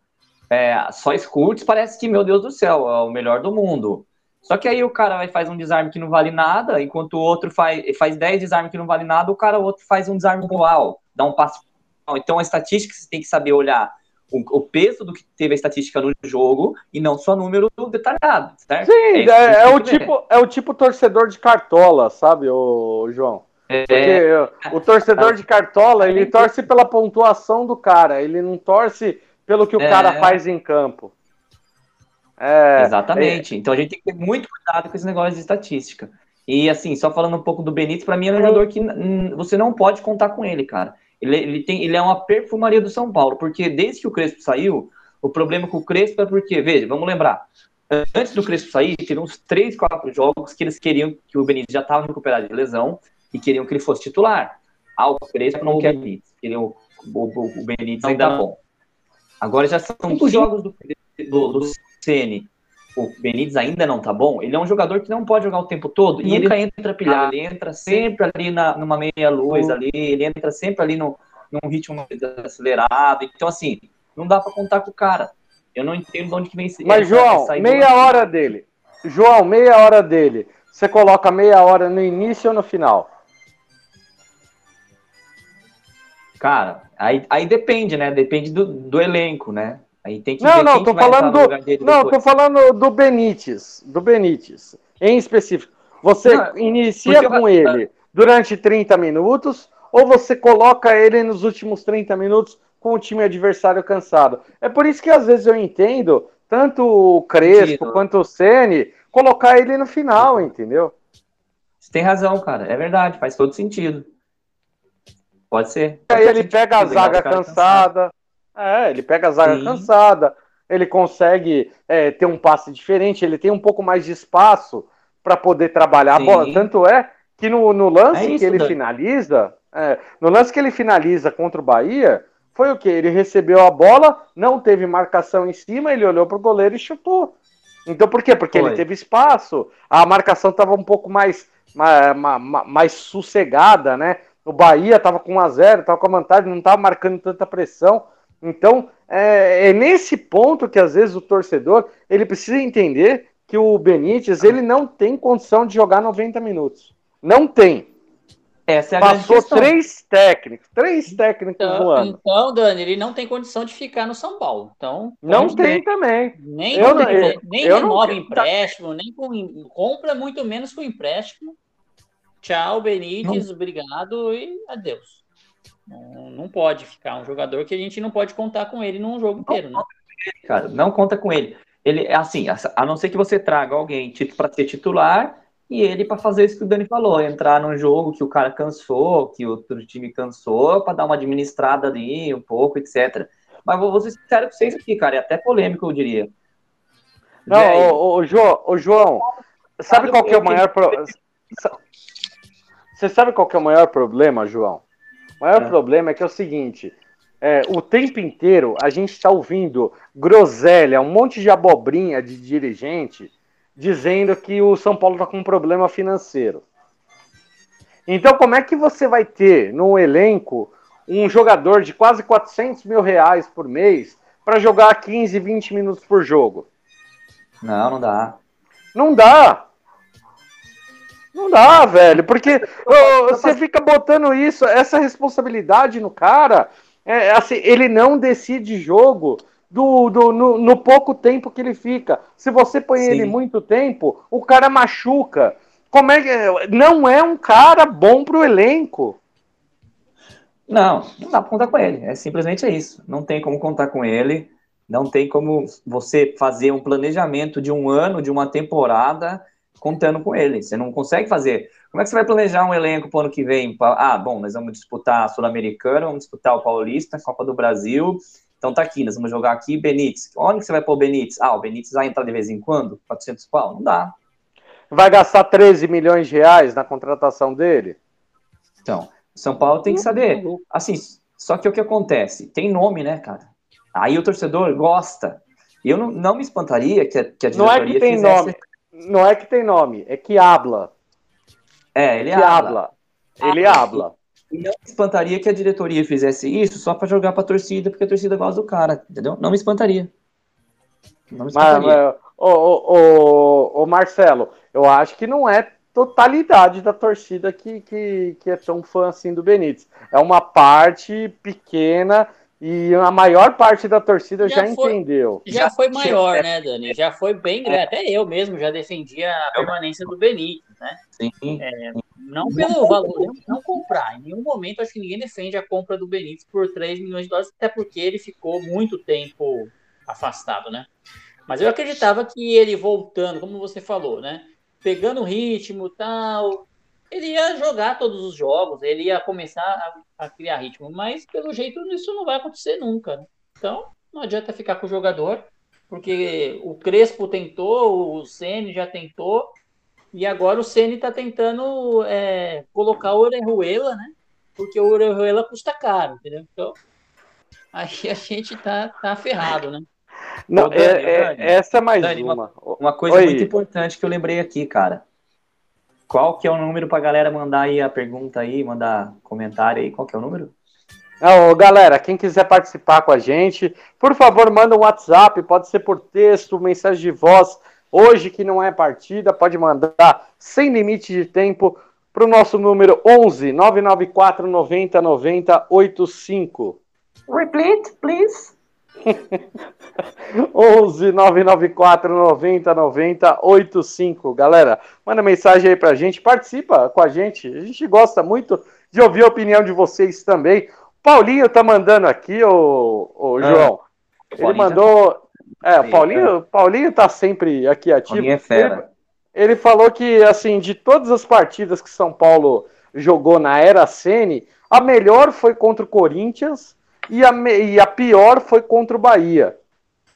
É, só scouts parece que, meu Deus do céu, é o melhor do mundo. Só que aí o cara vai faz um desarme que não vale nada, enquanto o outro faz, faz 10 desarmes que não vale nada, o cara o outro faz um desarme igual, dá um passo. Então a estatística você tem que saber olhar o, o, peso do que teve a estatística no jogo e não só número detalhado, certo? Sim, é, é, é o tipo, é o tipo torcedor de cartola, sabe, o João? É. O torcedor de cartola, ele torce pela pontuação do cara, ele não torce pelo que o é. cara faz em campo. É, Exatamente. Então a gente tem que ter muito cuidado com esse negócio de estatística. E assim, só falando um pouco do Benítez, para mim é um jogador que você não pode contar com ele, cara. Ele, ele, tem, ele é uma perfumaria do São Paulo, porque desde que o Crespo saiu, o problema com o Crespo é porque, veja, vamos lembrar, antes do Crespo sair, tiveram uns três, quatro jogos que eles queriam que o Benítez já estava recuperado de lesão e queriam que ele fosse titular. Ah, o Crespo não quer Benítez, queriam o, o, o Benítez ainda bom. Agora já são cinco jogos do do, do Ceni, o Benítez ainda não tá bom, ele é um jogador que não pode jogar o tempo todo e ele nunca entra pilhado, ele entra sempre ali na, numa meia luz ali, ele entra sempre ali no, num ritmo acelerado. Então, assim, não dá para contar com o cara. Eu não entendo de onde que vem esse. Mas, João, meia hora dele. João, meia hora dele. Você coloca meia hora no início ou no final? Cara, aí, aí depende, né? Depende do, do elenco, né? Aí tem que não, não, tô falando do, não, depois. tô falando do Benítez, do Benítez, em específico. Você não, inicia com eu... ele durante 30 minutos ou você coloca ele nos últimos 30 minutos com o time adversário cansado. É por isso que às vezes eu entendo tanto o Crespo quanto o Ceni colocar ele no final, entendeu? Você tem razão, cara. É verdade, faz todo sentido. Pode ser. Aí ele pega a zaga cansada. É, ele pega a zaga Sim. cansada. Ele consegue é, ter um passe diferente. Ele tem um pouco mais de espaço para poder trabalhar Sim. a bola. Tanto é que no, no lance é isso, que ele Dan. finaliza, é, no lance que ele finaliza contra o Bahia, foi o que? Ele recebeu a bola, não teve marcação em cima, ele olhou para o goleiro e chutou. Então por quê? Porque foi. ele teve espaço, a marcação estava um pouco mais, mais, mais, sossegada, né? O Bahia estava com 1 a 0 estava com a vantagem, não estava marcando tanta pressão. Então, é, é, nesse ponto que às vezes o torcedor ele precisa entender que o Benítez ele não tem condição de jogar 90 minutos. Não tem. Essa é a Passou três técnicos, três técnicos então, voando. Então, Dani, ele não tem condição de ficar no São Paulo. Então, não tem também. Nem, eu, não, eu, nem eu renova não, empréstimo, nem com, compra, muito menos com empréstimo. Tchau, Benítez, não. obrigado e adeus. Não, não, pode ficar um jogador que a gente não pode contar com ele num jogo inteiro, né? Cara, não conta com ele. Ele é assim, a não ser que você traga alguém para ser titular e ele para fazer isso que o Dani falou, entrar num jogo que o cara cansou, que outro time cansou, para dar uma administrada ali um pouco, etc. Mas vou, vou ser sincero com vocês aqui, cara, é até polêmico, eu diria. Não, o, o, João, o João, sabe qual que é o maior problema? Você sabe qual que é o maior problema, João? O maior é. problema é que é o seguinte: é, o tempo inteiro a gente está ouvindo groselha, um monte de abobrinha de dirigente dizendo que o São Paulo está com um problema financeiro. Então, como é que você vai ter no elenco um jogador de quase 400 mil reais por mês para jogar 15, 20 minutos por jogo? Não, não dá. Não dá. Não dá, velho, porque oh, você fica botando isso, essa responsabilidade no cara. É, assim, ele não decide jogo do, do no, no, pouco tempo que ele fica. Se você põe Sim. ele muito tempo, o cara machuca. Como é que não é um cara bom pro elenco? Não, não dá para contar com ele. É simplesmente é isso. Não tem como contar com ele. Não tem como você fazer um planejamento de um ano, de uma temporada, contando com ele. Você não consegue fazer. Como é que você vai planejar um elenco para o ano que vem? Ah, bom, nós vamos disputar a Sul-Americana, vamos disputar o Paulista, a Copa do Brasil, então tá aqui, nós vamos jogar aqui Benítez. Onde que você vai pôr o Benítez? Ah, o Benítez vai entrar de vez em quando? 400 pau? Não dá. Vai gastar 13 milhões de reais na contratação dele? Então, São Paulo tem que saber. Assim, só que o que acontece? Tem nome, né, cara? Aí o torcedor gosta. Eu não, não me espantaria que a, que a diretoria Não é que tem fizesse... nome. Não é que tem nome, é que habla. É, ele que habla. habla. Ele habla. E não me espantaria que a diretoria fizesse isso só para jogar para a torcida, porque a torcida gosta do cara, entendeu? Não me espantaria. Não me espantaria. Mas, ô, ô, ô, ô, Marcelo, eu acho que não é totalidade da torcida que, que, que é tão fã assim do Benítez. É uma parte pequena e a maior parte da torcida já, já foi, entendeu. Já, foi maior, né, Dani? Já foi bem grande. Até eu mesmo já defendia a permanência do Benítez, né? Sim. É, não pelo valor, não, não, comprar. Em nenhum momento acho que ninguém defende a compra do Benítez por 3 milhões de dólares, até porque ele ficou muito tempo afastado, né? Mas eu acreditava que ele voltando, como você falou, né? Pegando o ritmo tal, ele ia jogar todos os jogos, ele ia começar a, a criar ritmo, mas pelo jeito isso não vai acontecer nunca. Né? Então, não adianta ficar com o jogador, porque o Crespo tentou, o Ceni já tentou, e agora o Ceni está tentando é, colocar o Orejuela, né? Porque o Orejuela custa caro, entendeu? Então, aí a gente tá, tá ferrado, né? Não, Dani, é, Dani, é, essa é mais Dani, uma. uma. Uma coisa Oi. muito importante que eu lembrei aqui, cara. Qual que é o número pra galera mandar aí a pergunta aí, mandar comentário aí? Qual que é o número? Não, galera, quem quiser participar com a gente, por favor, manda um WhatsApp, pode ser por texto, mensagem de voz. Hoje, que não é partida, pode mandar sem limite de tempo para o nosso número 11 994 90 90 85. Repeat, please. 11 994 90 90 85. Galera, manda mensagem aí pra gente, participa com a gente. A gente gosta muito de ouvir a opinião de vocês também. Paulinho tá mandando aqui, ô, ô é. João. Ele mandou. É, o Paulinho, Paulinho tá sempre aqui ativo. Paulinho é fera. Ele, ele falou que, assim, de todas as partidas que São Paulo jogou na era Sene, a melhor foi contra o Corinthians e a, e a pior foi contra o Bahia.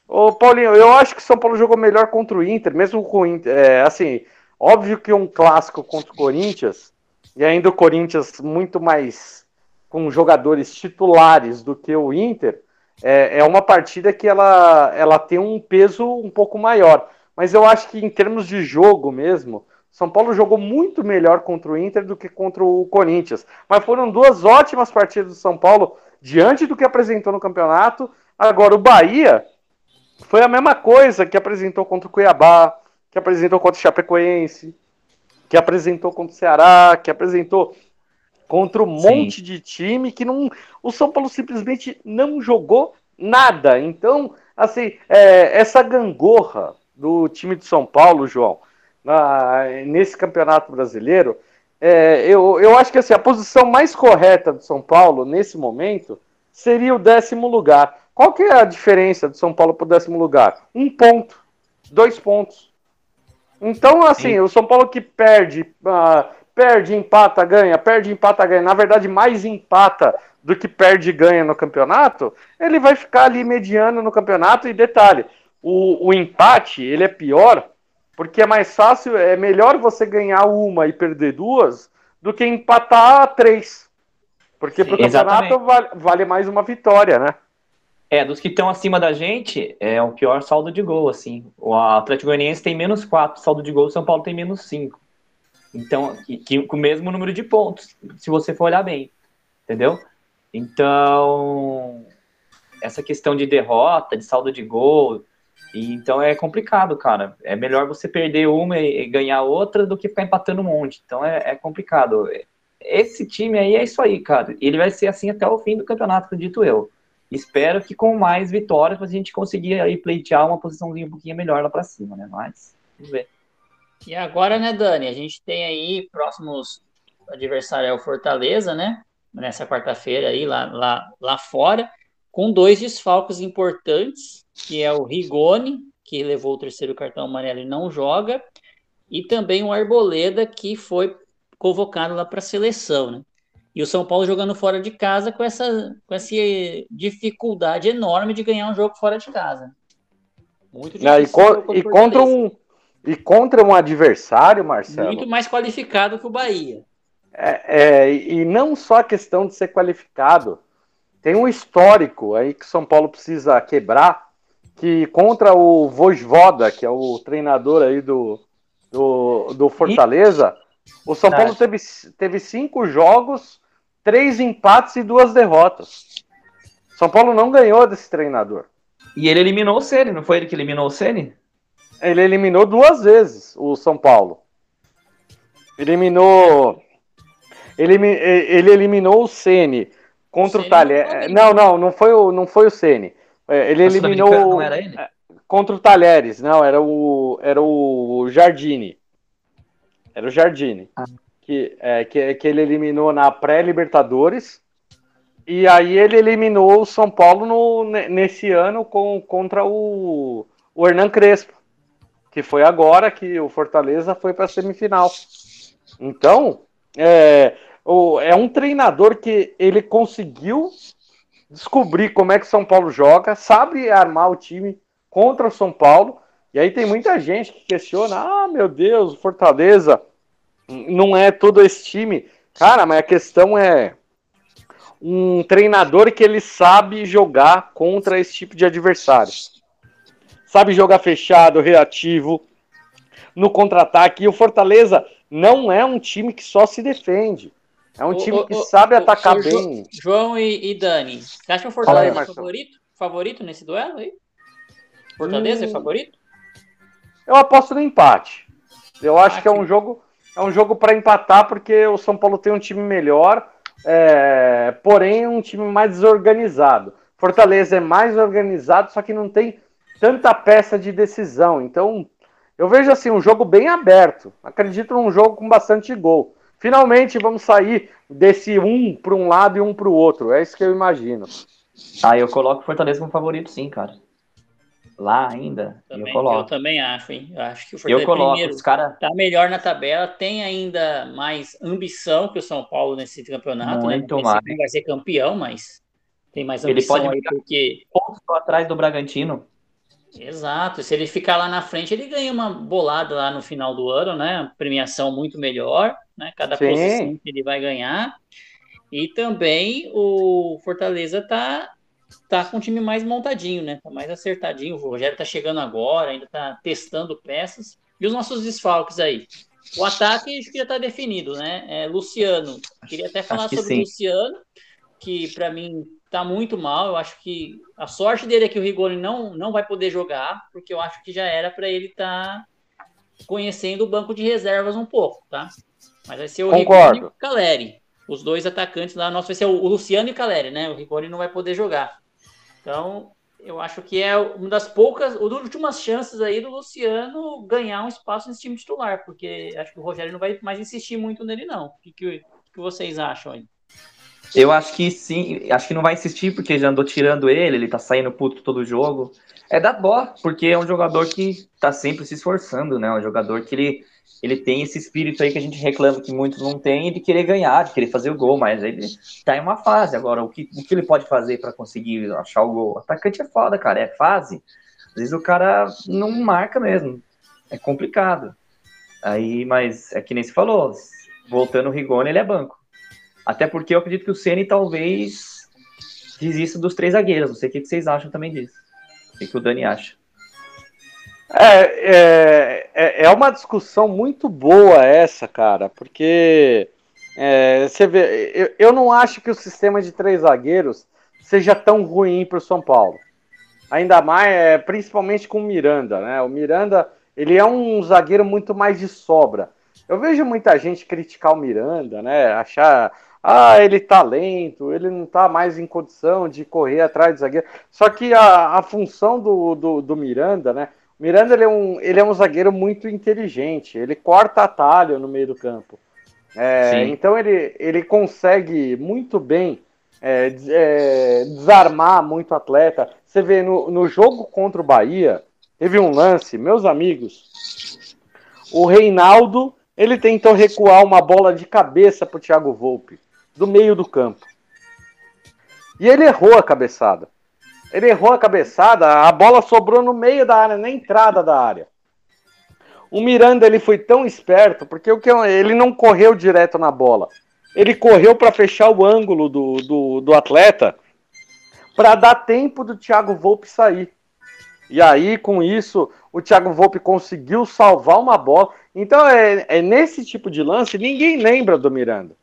Ô, Paulinho, eu acho que São Paulo jogou melhor contra o Inter, mesmo com o Inter. É, assim, óbvio que um clássico contra o Corinthians, e ainda o Corinthians muito mais com jogadores titulares do que o Inter, é, é uma partida que ela, ela tem um peso um pouco maior. Mas eu acho que em termos de jogo mesmo, São Paulo jogou muito melhor contra o Inter do que contra o Corinthians. Mas foram duas ótimas partidas do São Paulo diante do que apresentou no campeonato. Agora, o Bahia foi a mesma coisa que apresentou contra o Cuiabá, que apresentou contra o Chapecoense, que apresentou contra o Ceará, que apresentou contra um Sim. monte de time que não, o São Paulo simplesmente não jogou nada. Então, assim, é, essa gangorra do time de São Paulo, João, na, nesse campeonato brasileiro, é, eu, eu acho que assim, a posição mais correta do São Paulo nesse momento seria o décimo lugar. Qual que é a diferença do São Paulo para o décimo lugar? Um ponto, dois pontos. Então, assim, Sim. o São Paulo que perde, uh, perde, empata, ganha, perde, empata, ganha. Na verdade, mais empata do que perde e ganha no campeonato, ele vai ficar ali mediano no campeonato. E detalhe, o, o empate ele é pior porque é mais fácil, é melhor você ganhar uma e perder duas do que empatar três. Porque para o campeonato vale, vale, mais uma vitória, né? É, dos que estão acima da gente, é o pior saldo de gol, assim. O Atlético Goianiense tem menos quatro saldo de gol, o São Paulo tem menos cinco. Então, que, que, com o mesmo número de pontos, se você for olhar bem, entendeu? Então, essa questão de derrota, de saldo de gol, então é complicado, cara. É melhor você perder uma e, ganhar outra do que ficar empatando um monte. Então é, é, complicado. Esse time aí é isso aí, cara. Ele vai ser assim até o fim do campeonato, acredito eu. Espero que com mais vitórias a gente conseguir aí pleitear uma posiçãozinha um pouquinho melhor lá para cima, né? Mas vamos ver. E agora, né, Dani? A gente tem aí próximos adversário é o Fortaleza, né? Nessa quarta-feira aí lá, lá, lá fora, com dois desfalques importantes que é o Rigoni, que levou o terceiro cartão amarelo e não joga, e também o Arboleda, que foi convocado lá para a seleção, né? E o São Paulo jogando fora de casa com essa, com essa dificuldade enorme de ganhar um jogo fora de casa. Muito difícil. e, co e contra um, e contra um adversário, Marcelo. Muito mais qualificado que o Bahia. É, é, e não só a questão de ser qualificado, tem um histórico aí que São Paulo precisa quebrar, que contra o Vojvoda, que é o treinador aí do, do, do Fortaleza, o São Paulo teve, teve cinco jogos, três empates e duas derrotas. São Paulo não ganhou desse treinador. E ele eliminou o Ceni, não foi ele que eliminou o Ceni? Ele eliminou duas vezes o São Paulo. Eliminou. Ele, ele eliminou o Ceni contra o, o Talher. Não, não, não foi o, não foi o Ceni. É, ele eliminou. Não era ele? É, contra o Talheres, não, era o, era o Jardine. Era o Jardine. Ah. Que, é, que, que ele eliminou na pré-Libertadores. E aí ele eliminou o São Paulo no, nesse ano com, contra o, o Hernan Crespo. Que foi agora que o Fortaleza foi para a semifinal. Então, é, o, é um treinador que ele conseguiu descobrir como é que São Paulo joga, sabe armar o time contra o São Paulo. E aí tem muita gente que questiona: ah, meu Deus, Fortaleza não é todo esse time. Cara, mas a questão é um treinador que ele sabe jogar contra esse tipo de adversário. sabe jogar fechado, reativo, no contra-ataque. E o Fortaleza não é um time que só se defende. É um time que sabe atacar bem. João e, e, Dani, você acha que o Fortaleza aí, é favorito? Favorito nesse duelo aí? Fortaleza é hum... é favorito? Eu aposto no empate. Eu acho que é um jogo é um jogo para empatar porque o São Paulo tem um time melhor, é, porém um time mais desorganizado. Fortaleza é mais organizado, só que não tem tanta peça de decisão. Então, eu vejo assim um jogo bem aberto. Acredito num jogo com bastante gol. Finalmente vamos sair desse um para um lado e um para o outro. É isso que eu imagino. Ah, eu coloco Fortaleza como favorito, sim, cara lá ainda. Também, eu, coloco. eu também acho, hein? Eu acho que o Fortaleza eu coloco, primeiro, os cara... tá melhor na tabela, tem ainda mais ambição que o São Paulo nesse campeonato, né? Muito né? mais. vai ser campeão, mas tem mais ambição ele pode aí porque pontos atrás do Bragantino. Exato. Se ele ficar lá na frente, ele ganha uma bolada lá no final do ano, né? Premiação muito melhor, né? Cada Sim. posição que ele vai ganhar. E também o Fortaleza tá tá com o time mais montadinho, né? Tá mais acertadinho. O Rogério tá chegando agora, ainda tá testando peças. E os nossos desfalques aí? O ataque acho que já tá definido, né? É, Luciano. Queria até falar sobre o Luciano, que para mim tá muito mal. Eu acho que a sorte dele é que o Rigoni não, não vai poder jogar, porque eu acho que já era para ele estar tá conhecendo o banco de reservas um pouco, tá? Mas vai ser o Concordo. Rigoni e o Caleri. Os dois atacantes lá, nosso vai ser o Luciano e o Caleri, né? O Rigoni não vai poder jogar. Então, eu acho que é uma das poucas, uma das últimas chances aí do Luciano ganhar um espaço nesse time titular, porque acho que o Rogério não vai mais insistir muito nele, não. O que, que, que vocês acham aí? Eu acho que sim, acho que não vai insistir, porque já andou tirando ele, ele tá saindo puto todo jogo. É da dó, porque é um jogador que tá sempre se esforçando, né? Um jogador que ele ele tem esse espírito aí que a gente reclama que muitos não têm de querer ganhar, de querer fazer o gol, mas ele está em uma fase. Agora, o que, o que ele pode fazer para conseguir achar o gol? O atacante é foda, cara, é fase. Às vezes o cara não marca mesmo. É complicado. Aí, mas é que nem se falou, voltando o Rigoni, ele é banco. Até porque eu acredito que o Ceni talvez desista dos três zagueiros. Não sei o que vocês acham também disso. O que o Dani acha. É, é, é, é uma discussão muito boa essa, cara, porque é, você vê, eu, eu não acho que o sistema de três zagueiros seja tão ruim para o São Paulo. Ainda mais, é, principalmente com o Miranda, né? O Miranda, ele é um zagueiro muito mais de sobra. Eu vejo muita gente criticar o Miranda, né? Achar, ah, ele tá lento, ele não tá mais em condição de correr atrás do zagueiro. Só que a, a função do, do, do Miranda, né? Miranda ele é, um, ele é um zagueiro muito inteligente, ele corta atalho no meio do campo. É, então ele, ele consegue muito bem é, é, desarmar muito atleta. Você vê no, no jogo contra o Bahia, teve um lance, meus amigos. O Reinaldo ele tentou recuar uma bola de cabeça para o Thiago Volpe, do meio do campo. E ele errou a cabeçada. Ele errou a cabeçada, a bola sobrou no meio da área, na entrada da área. O Miranda ele foi tão esperto, porque o que ele não correu direto na bola. Ele correu para fechar o ângulo do, do, do atleta para dar tempo do Thiago Volpe sair. E aí, com isso, o Thiago Volpe conseguiu salvar uma bola. Então, é, é nesse tipo de lance, ninguém lembra do Miranda.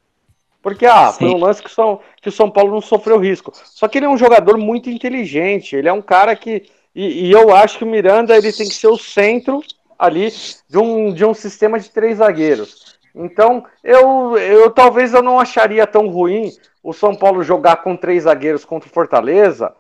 Porque, ah, Sim. foi um lance que, São, que o São Paulo não sofreu risco. Só que ele é um jogador muito inteligente. Ele é um cara que. E, e, eu acho que o Miranda ele tem que ser o centro ali de um, de um sistema de três zagueiros. Então, eu, eu talvez eu não acharia tão ruim o São Paulo jogar com três zagueiros contra o Fortaleza.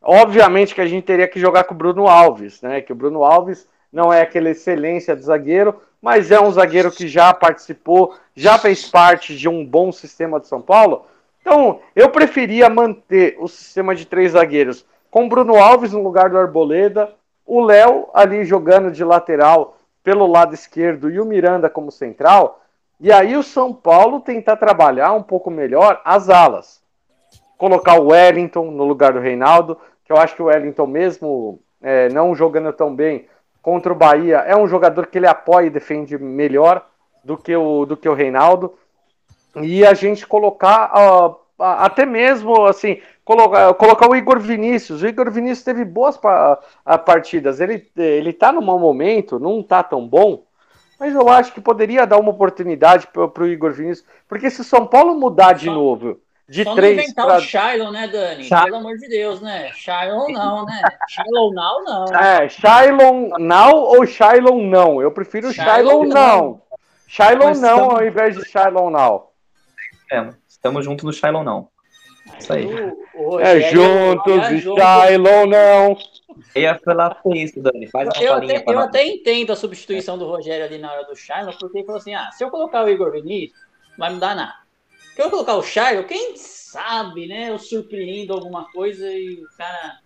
Obviamente que a gente teria que jogar com o Bruno Alves, né? Que o Bruno Alves não é aquela excelência de zagueiro, mas é um zagueiro que já participou, já fez parte de um bom sistema de São Paulo. Então, eu preferia manter o sistema de três zagueiros com Bruno Alves no lugar do Arboleda, o Léo ali jogando de lateral pelo lado esquerdo e o Miranda como central. E aí o São Paulo tentar trabalhar um pouco melhor as alas. Colocar o Wellington no lugar do Reinaldo, que eu acho que o Wellington, mesmo é, não jogando tão bem, contra o Bahia é um jogador que ele apoia e defende melhor do que o, do que o Reinaldo. E a gente colocar, uh, até mesmo assim colocar, colocar o Igor Vinícius. O Igor Vinícius teve boas partidas. Ele ele tá num mau momento, não tá tão bom, mas eu acho que poderia dar uma oportunidade para o Igor Vinícius, porque se o São Paulo mudar de novo de Só três. Não inventar pra... o Shylon, né, Dani? Shy... Pelo amor de Deus, né? Shylon não, né? Shylon now não. É, Shylon now ou Shylon não? Eu prefiro Shylon, não. Shylon não ao invés de Shylon now. É, estamos juntos no Shylon não. Isso aí. O, o é juntos e Shylon não. Ia falar com isso, Dani. Faz eu, até, eu até entendo a substituição do Rogério ali na hora do Shylon, porque ele falou assim: ah, se eu colocar o Igor Vinícius, não vai mudar nada. Se eu colocar o Shylon, quem sabe, né? Eu surpreendo alguma coisa e o cara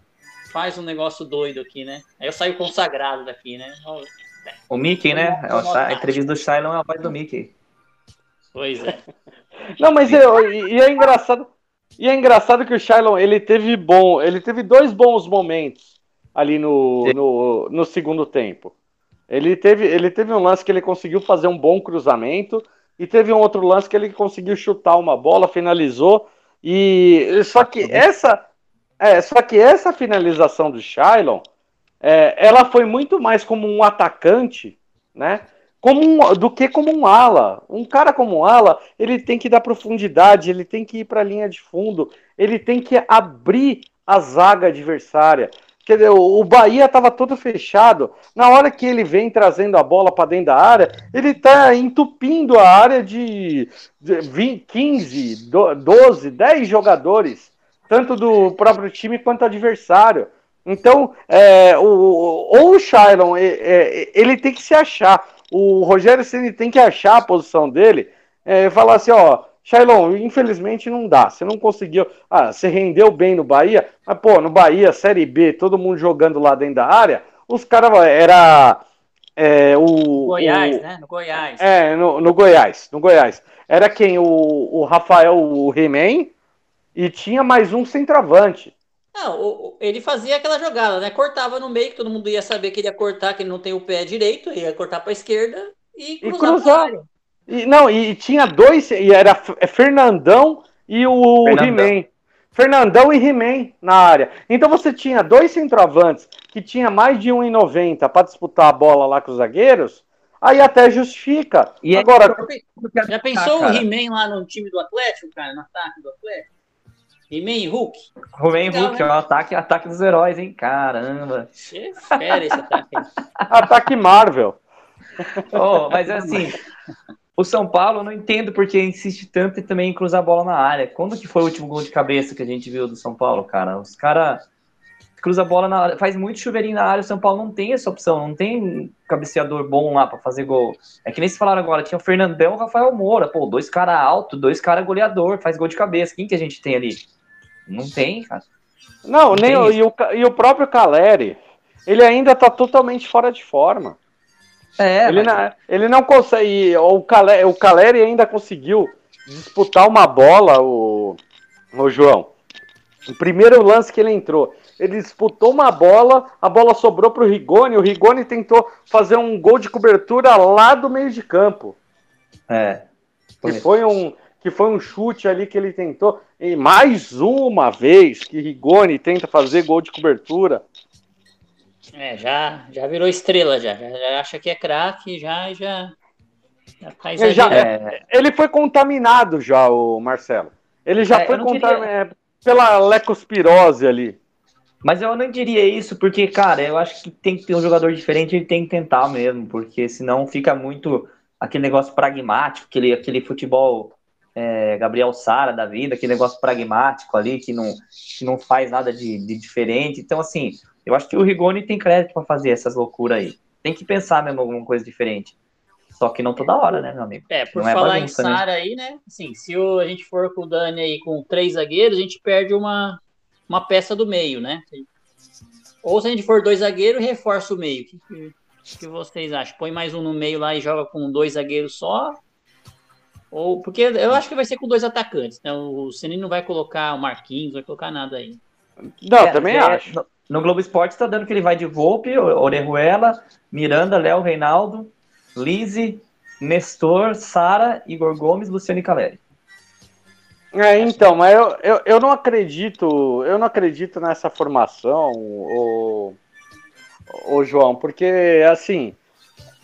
faz um negócio doido aqui, né? Aí eu saio consagrado daqui, né? O Mickey, né? A entrevista do Shylon é a voz do Mickey. Pois é. [laughs] Não, mas eu, e é engraçado. E é engraçado que o Shylon, ele teve bom, ele teve dois bons momentos ali no, no, no segundo tempo. Ele teve, ele teve um lance que ele conseguiu fazer um bom cruzamento e teve um outro lance que ele conseguiu chutar uma bola, finalizou. E só que essa, é, só que essa finalização do Shailon, é, ela foi muito mais como um atacante, né? Como um, do que como um ala. Um cara como um ala, ele tem que dar profundidade, ele tem que ir para a linha de fundo, ele tem que abrir a zaga adversária. Quer dizer, o Bahia estava todo fechado. Na hora que ele vem trazendo a bola para dentro da área, ele está entupindo a área de 20, 15, 12, 10 jogadores, tanto do próprio time quanto adversário. Então, é, o, ou o Shailon, é, é, ele tem que se achar. O Rogério Ceni tem que achar a posição dele é, falar assim: ó, Shailon, infelizmente não dá. Você não conseguiu. Ah, você rendeu bem no Bahia, mas, pô, no Bahia, Série B, todo mundo jogando lá dentro da área, os caras. Era. É, o, Goiás, o, né? No Goiás. É, no, no, Goiás. No Goiás. Era quem? O, o Rafael o He-Man e tinha mais um centroavante. Não, ele fazia aquela jogada, né? Cortava no meio, que todo mundo ia saber que ele ia cortar, que ele não tem o pé direito, ia cortar para a esquerda e cruzar. E e, não, e tinha dois, e era é Fernandão e o He-Man. Fernandão e He-Man na área. Então você tinha dois centroavantes que tinha mais de 1,90 para disputar a bola lá com os zagueiros, aí até justifica. E Agora, é... já pensou ah, o He-Man lá no time do Atlético, cara, no ataque do Atlético? He-Man e Hulk? He-Man e Hulk, né? é o ataque, ataque dos heróis, hein? Caramba. Fera esse ataque. [laughs] ataque Marvel. Oh, mas assim, o São Paulo, eu não entendo porque insiste tanto em também cruzar a bola na área. Quando que foi o último gol de cabeça que a gente viu do São Paulo, cara? Os caras cruza a bola na área, faz muito chuveirinho na área, o São Paulo não tem essa opção, não tem cabeceador bom lá para fazer gol. É que nem se falaram agora, tinha o Fernandão e o Rafael Moura, pô, dois caras alto, dois caras goleador, faz gol de cabeça. Quem que a gente tem ali? Não tem, cara. Não, não nem o, e, o, e o próprio Caleri, ele ainda tá totalmente fora de forma. É, ele, mas... não, ele não consegue. O Caleri, o Caleri ainda conseguiu disputar uma bola, o, o João. O primeiro lance que ele entrou. Ele disputou uma bola, a bola sobrou para o Rigoni. O Rigoni tentou fazer um gol de cobertura lá do meio de campo. É. Que foi um, que foi um chute ali que ele tentou. E mais uma vez que Rigoni tenta fazer gol de cobertura. É, já, já virou estrela, já. Já, já acha que é craque, já, já. Já ele, já, é, ele foi contaminado já, o Marcelo. Ele já é, foi contaminado diria... É, pela lecospirose ali. Mas eu não diria isso, porque, cara, eu acho que tem que ter um jogador diferente, ele tem que tentar mesmo, porque senão fica muito aquele negócio pragmático, aquele, aquele futebol é, Gabriel Sara da vida, aquele negócio pragmático ali, que não, que não faz nada de, de diferente. Então, assim, eu acho que o Rigoni tem crédito para fazer essas loucuras aí. Tem que pensar mesmo alguma coisa diferente. Só que não toda hora, né, meu amigo? É, por não é falar é bagunça, em né? Sara né? aí, né? Assim, se o, a gente for com o Dani aí com três zagueiros, a gente perde uma, uma peça do meio, né? Ou se a gente for dois zagueiros, reforça o meio. O que, que, que, vocês acham? Põe mais um no meio lá e joga com dois zagueiros só? Ou porque eu acho que vai ser com dois atacantes. Né? O Senino não vai colocar o Marquinhos, vai colocar nada aí. Não, é, também é, acho. No Globo Esporte está dando que ele vai de Volpe, Orejuela, Miranda, Léo, Reinaldo, Lise, Nestor, Sara, Igor Gomes, Luciano e Caleri. É, então, mas eu, eu, eu não acredito, eu não acredito nessa formação, o, o João, porque assim,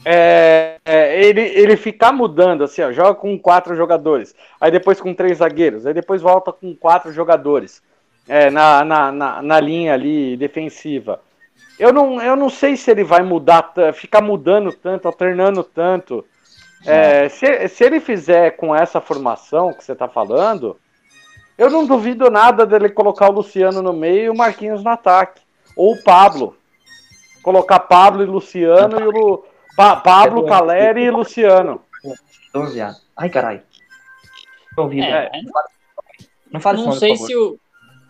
é, é, ele, ele ficar mudando, assim, ó, joga com quatro jogadores, aí depois com três zagueiros, aí depois volta com quatro jogadores é, na, na, na, na, linha ali defensiva. Eu não, eu não sei se ele vai mudar, ficar mudando tanto, alternando tanto. É, se, se ele fizer com essa formação que você está falando, eu não duvido nada dele colocar o Luciano no meio e o Marquinhos no ataque. Ou o Pablo. Colocar Pablo e Luciano e o Lu, pa, Pablo, Caleri e Luciano. Ai, caralho. É, não fale Não sei se o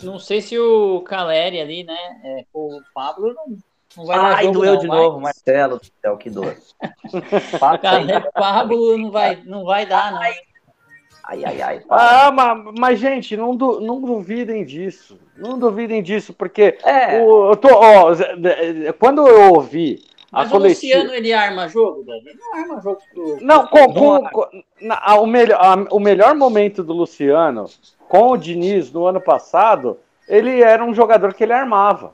não sei se o Caleri ali, né? É, o Pablo não, não vai Ai, jogo, doeu não, de vai. novo, Marcelo. Céu, que dor. [laughs] o Pablo não vai, não vai dar, não. Ai, ai, ai. Ah, mas, mas gente, não, du, não duvidem disso. Não duvidem disso, porque é. o, eu tô, ó, quando eu ouvi mas o Luciano, ele arma jogo, Ele não arma jogo pro... Não, com, com, com na, o, melhor, a, o melhor momento do Luciano com o Diniz no ano passado, ele era um jogador que ele armava.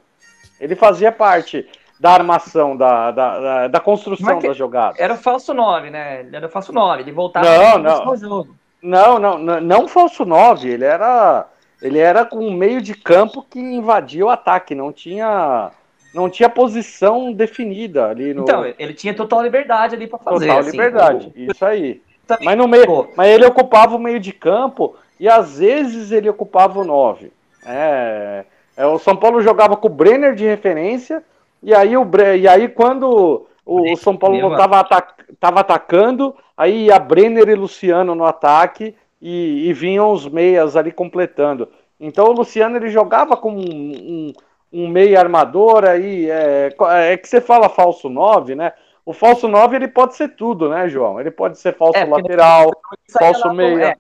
Ele fazia parte da armação, da, da, da, da construção da jogada. Era o falso 9, né? Ele era o falso 9, ele voltava não, não. Não, não, não, não falso 9, ele era ele era com um meio de campo que invadia o ataque, não tinha não tinha posição definida ali no. Então, ele tinha total liberdade ali para fazer. Total assim, liberdade, o... isso aí. Também, mas no meio, pô. mas ele ocupava o meio de campo e às vezes ele ocupava o 9. É, é, o São Paulo jogava com o Brenner de referência e aí o e aí quando o, o São Paulo estava atac, atacando, aí ia Brenner e Luciano no ataque e, e vinham os meias ali completando. Então o Luciano ele jogava como um, um um meio armador aí, é, é que você fala falso 9, né? O falso 9 ele pode ser tudo, né, João? Ele pode ser falso é, lateral, falso meia.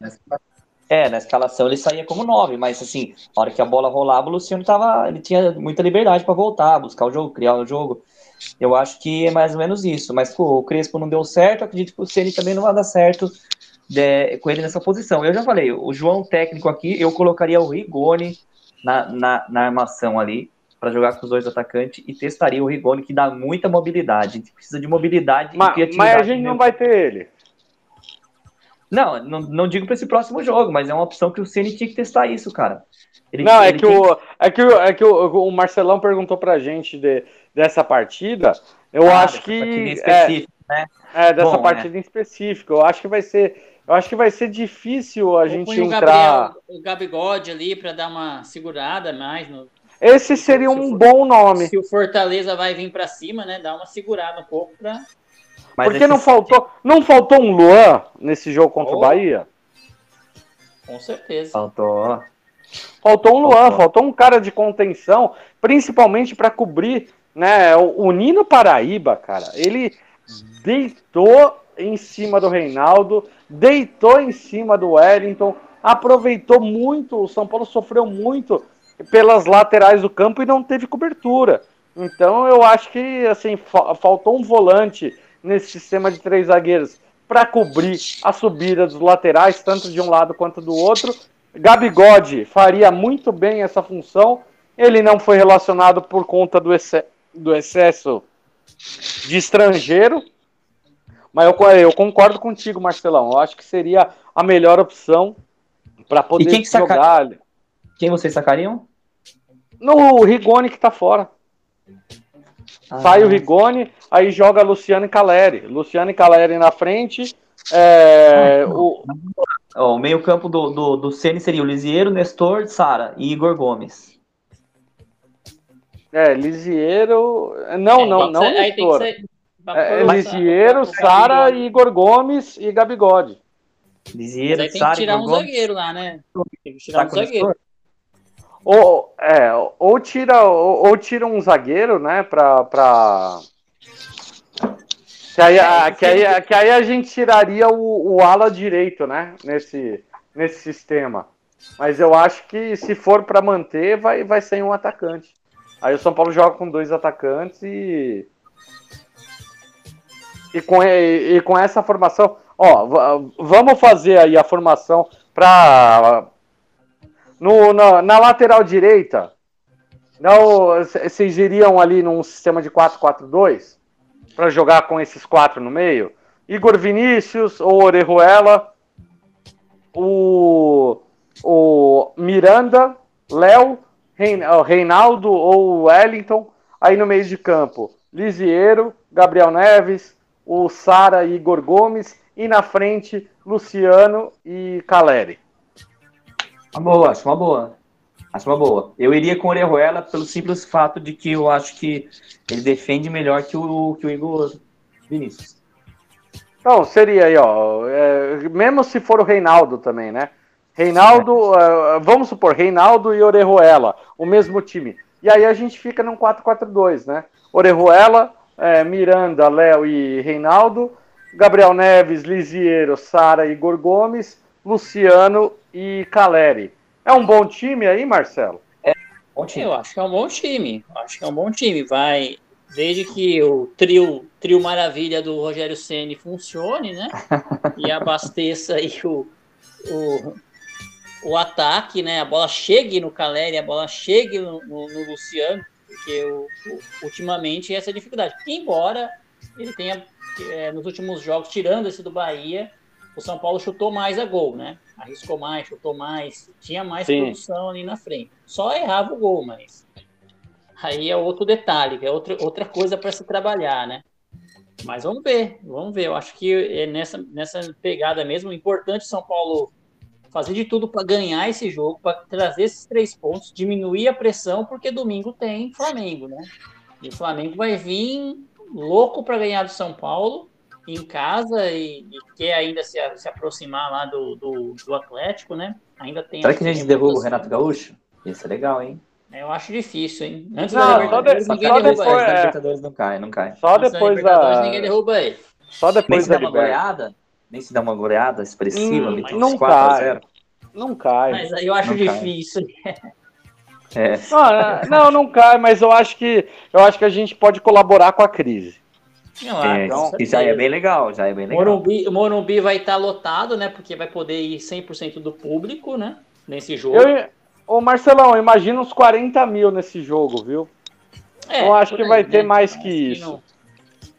É, é, na escalação ele saía como 9, mas assim, na hora que a bola rolava, o Luciano tava, ele tinha muita liberdade para voltar, buscar o jogo, criar o jogo. Eu acho que é mais ou menos isso. Mas pô, o Crespo não deu certo, acredito que o Ceni também não vai dar certo de, com ele nessa posição. Eu já falei, o João técnico aqui, eu colocaria o Rigoni na, na, na armação ali para jogar com os dois atacantes e testaria o Rigoni, que dá muita mobilidade. A gente precisa de mobilidade mas, e criatividade. Mas a gente não vai ter ele. Não, não, não digo para esse próximo jogo, mas é uma opção que o Ceni tinha que testar isso, cara. Ele, não, é, que o, é que, o, é que o, o Marcelão perguntou pra gente de, dessa partida. Eu ah, acho que. É, né? é, dessa Bom, partida é. em específico. Eu acho que vai ser. Eu acho que vai ser difícil a gente entrar. O Gabriel, o Gabigode ali para dar uma segurada mais no, esse seria um bom nome. Se o Fortaleza vai vir para cima, né? Dá uma segurada um pouco para. Porque não faltou, não faltou um Luan nesse jogo contra oh. o Bahia? Com certeza. Faltou. Faltou um Luan, faltou, faltou um cara de contenção, principalmente para cobrir, né? O, o Nino Paraíba, cara, ele deitou em cima do Reinaldo, deitou em cima do Wellington, aproveitou muito. O São Paulo sofreu muito pelas laterais do campo e não teve cobertura. Então eu acho que assim fa faltou um volante nesse sistema de três zagueiros para cobrir a subida dos laterais, tanto de um lado quanto do outro. Gabigode faria muito bem essa função. Ele não foi relacionado por conta do, ex do excesso de estrangeiro. Mas eu, eu, concordo contigo, Marcelão. Eu acho que seria a melhor opção para poder quem que jogar. Saca... Quem vocês sacariam? No Rigoni que tá fora. Ah. Sai o Rigoni, aí joga Luciano e Caleri. Luciano e Caleri na frente. É, ah, o... o meio-campo do, do, do Ceni seria o Lisieiro, Nestor, Sara e Igor Gomes. É, Lisieiro. Não, é, não, não, ser, Nestor. Ser... É, Lisieiro, Sara, Igor Gomes e Gabigode. Lisieiro, Sara. Tem que tirar um zagueiro lá, né? Tem que tirar um zagueiro. Ou, é, ou, tira, ou, ou tira um zagueiro, né, pra. pra... Que, aí, a, que, aí, que aí a gente tiraria o, o ala direito, né, nesse, nesse sistema. Mas eu acho que se for para manter, vai, vai ser um atacante. Aí o São Paulo joga com dois atacantes e. E com, e, e com essa formação. Ó, vamos fazer aí a formação para No, na, na lateral direita, não, vocês iriam ali num sistema de 4-4-2 para jogar com esses quatro no meio? Igor Vinícius ou Orejuela, o, o Miranda, Léo, Reinaldo ou Wellington, aí no meio de campo, Lisiero, Gabriel Neves, o Sara e Igor Gomes, e na frente, Luciano e Caleri. Uma boa, acho uma boa. Acho uma boa. Eu iria com o Orejuela pelo simples fato de que eu acho que ele defende melhor que o, que o Igor Vinícius. Não, seria aí, ó. É, mesmo se for o Reinaldo também, né? Reinaldo, é. uh, vamos supor, Reinaldo e Orejuela, o mesmo time. E aí a gente fica num 4-4-2, né? Orejuela, é, Miranda, Léo e Reinaldo, Gabriel Neves, Lisiero, Sara e Igor Gomes, Luciano e Caleri. É um bom time aí, Marcelo? É, bom time. Eu acho que é um bom time. Acho que é um bom time. Vai, desde que o trio, trio maravilha do Rogério Ceni funcione, né? [laughs] e abasteça aí o, o, o ataque, né? A bola chegue no Caleri, a bola chegue no, no, no Luciano, porque o, o, ultimamente essa é a dificuldade. Embora ele tenha, é, nos últimos jogos, tirando esse do Bahia, o São Paulo chutou mais a gol, né? Arriscou mais, chutou mais, tinha mais Sim. produção ali na frente. Só errava o gol, mas aí é outro detalhe, é outra, outra coisa para se trabalhar, né? Mas vamos ver, vamos ver. Eu acho que é nessa, nessa pegada mesmo, importante São Paulo fazer de tudo para ganhar esse jogo, para trazer esses três pontos, diminuir a pressão, porque domingo tem Flamengo, né? E o Flamengo vai vir louco para ganhar do São Paulo em casa e, e quer ainda se, se aproximar lá do, do, do, Atlético, né? Ainda tem. Será que a gente derruba o Renato Gaúcho? Isso é legal, hein? Eu acho difícil, hein? Antes não, da Libertadores, ninguém só derruba depois, ele. É... Libertadores não cai, não cai. Só Antes depois da... ninguém derruba ele. Só depois Nem se da dá uma goleada? Nem se dá uma goleada expressiva, hum, não cai. Não cai. Mas aí eu acho não difícil. É. Não, é, não, não cai, mas eu acho que eu acho que a gente pode colaborar com a crise. Não, é, então, que já é bem legal, já é bem legal. Morumbi, Morumbi vai estar tá lotado, né? Porque vai poder ir 100% do público, né? Nesse jogo. Eu, ô Marcelão, imagina uns 40 mil nesse jogo, viu? É, eu acho que aí, vai né? ter mais que isso.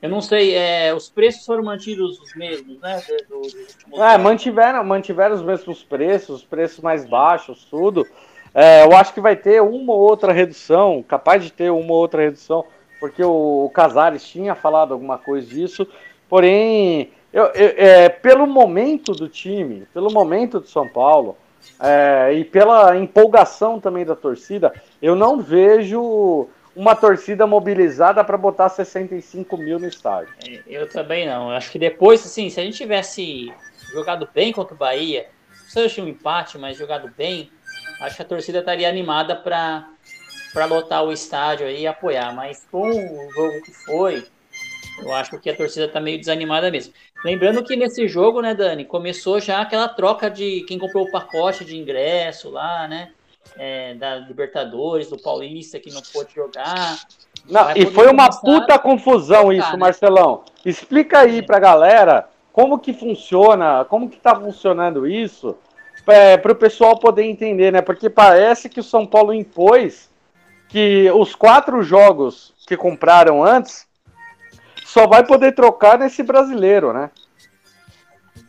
Eu não sei, é, os preços foram mantidos os mesmos, né? Do, do é, mantiveram, mantiveram os mesmos preços, os preços mais baixos, tudo. É, eu acho que vai ter uma ou outra redução, capaz de ter uma ou outra redução porque o, o Casares tinha falado alguma coisa disso, porém, eu, eu, é, pelo momento do time, pelo momento do São Paulo, é, e pela empolgação também da torcida, eu não vejo uma torcida mobilizada para botar 65 mil no estádio. Eu também não. Eu acho que depois, assim, se a gente tivesse jogado bem contra o Bahia, seja um empate, mas jogado bem, acho que a torcida estaria animada para para lotar o estádio aí e apoiar. Mas com o jogo que foi, eu acho que a torcida tá meio desanimada mesmo. Lembrando que nesse jogo, né, Dani, começou já aquela troca de quem comprou o pacote de ingresso lá, né? É, da Libertadores, do Paulista, que não pôde jogar. Não, e foi uma puta confusão isso, né? Marcelão. Explica aí é. pra galera como que funciona, como que tá funcionando isso, é, para o pessoal poder entender, né? Porque parece que o São Paulo impôs que os quatro jogos que compraram antes só vai poder trocar nesse brasileiro, né?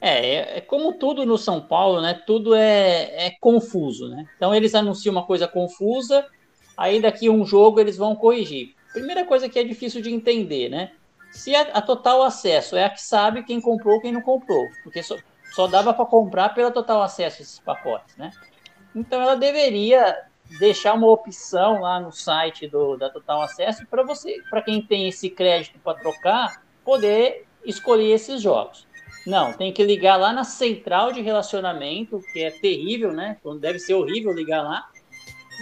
É, é, é como tudo no São Paulo, né? Tudo é, é confuso, né? Então eles anunciam uma coisa confusa, aí daqui um jogo eles vão corrigir. Primeira coisa que é difícil de entender, né? Se a, a total acesso é a que sabe quem comprou quem não comprou, porque só, só dava para comprar pela total acesso esses pacotes, né? Então ela deveria deixar uma opção lá no site do, da Total Acesso para você, para quem tem esse crédito para trocar, poder escolher esses jogos. Não, tem que ligar lá na central de relacionamento, que é terrível, né? Deve ser horrível ligar lá.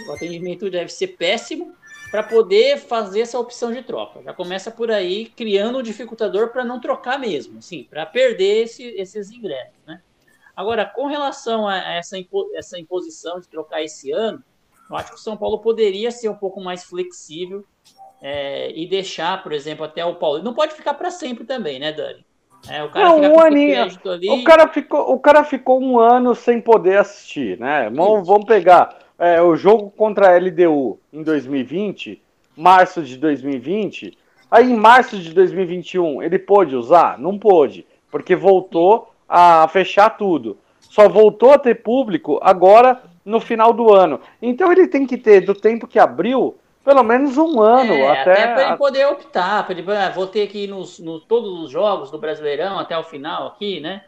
O atendimento deve ser péssimo para poder fazer essa opção de troca. Já começa por aí criando um dificultador para não trocar mesmo, assim, para perder esse, esses ingressos, né? Agora, com relação a essa, impo essa imposição de trocar esse ano, eu acho que o São Paulo poderia ser um pouco mais flexível é, e deixar, por exemplo, até o Paulo. Não pode ficar para sempre também, né, Dani? É, o cara não, um aninho. O cara, ficou, o cara ficou um ano sem poder assistir, né? Vamos, vamos pegar é, o jogo contra a LDU em 2020, março de 2020. Aí em março de 2021 ele pôde usar? Não pôde, porque voltou a fechar tudo. Só voltou a ter público agora no final do ano. Então ele tem que ter, do tempo que abriu, pelo menos um ano. É, até até para ele poder optar. Para ele, ah, vou ter que ir nos, nos, todos os jogos do Brasileirão até o final aqui, né?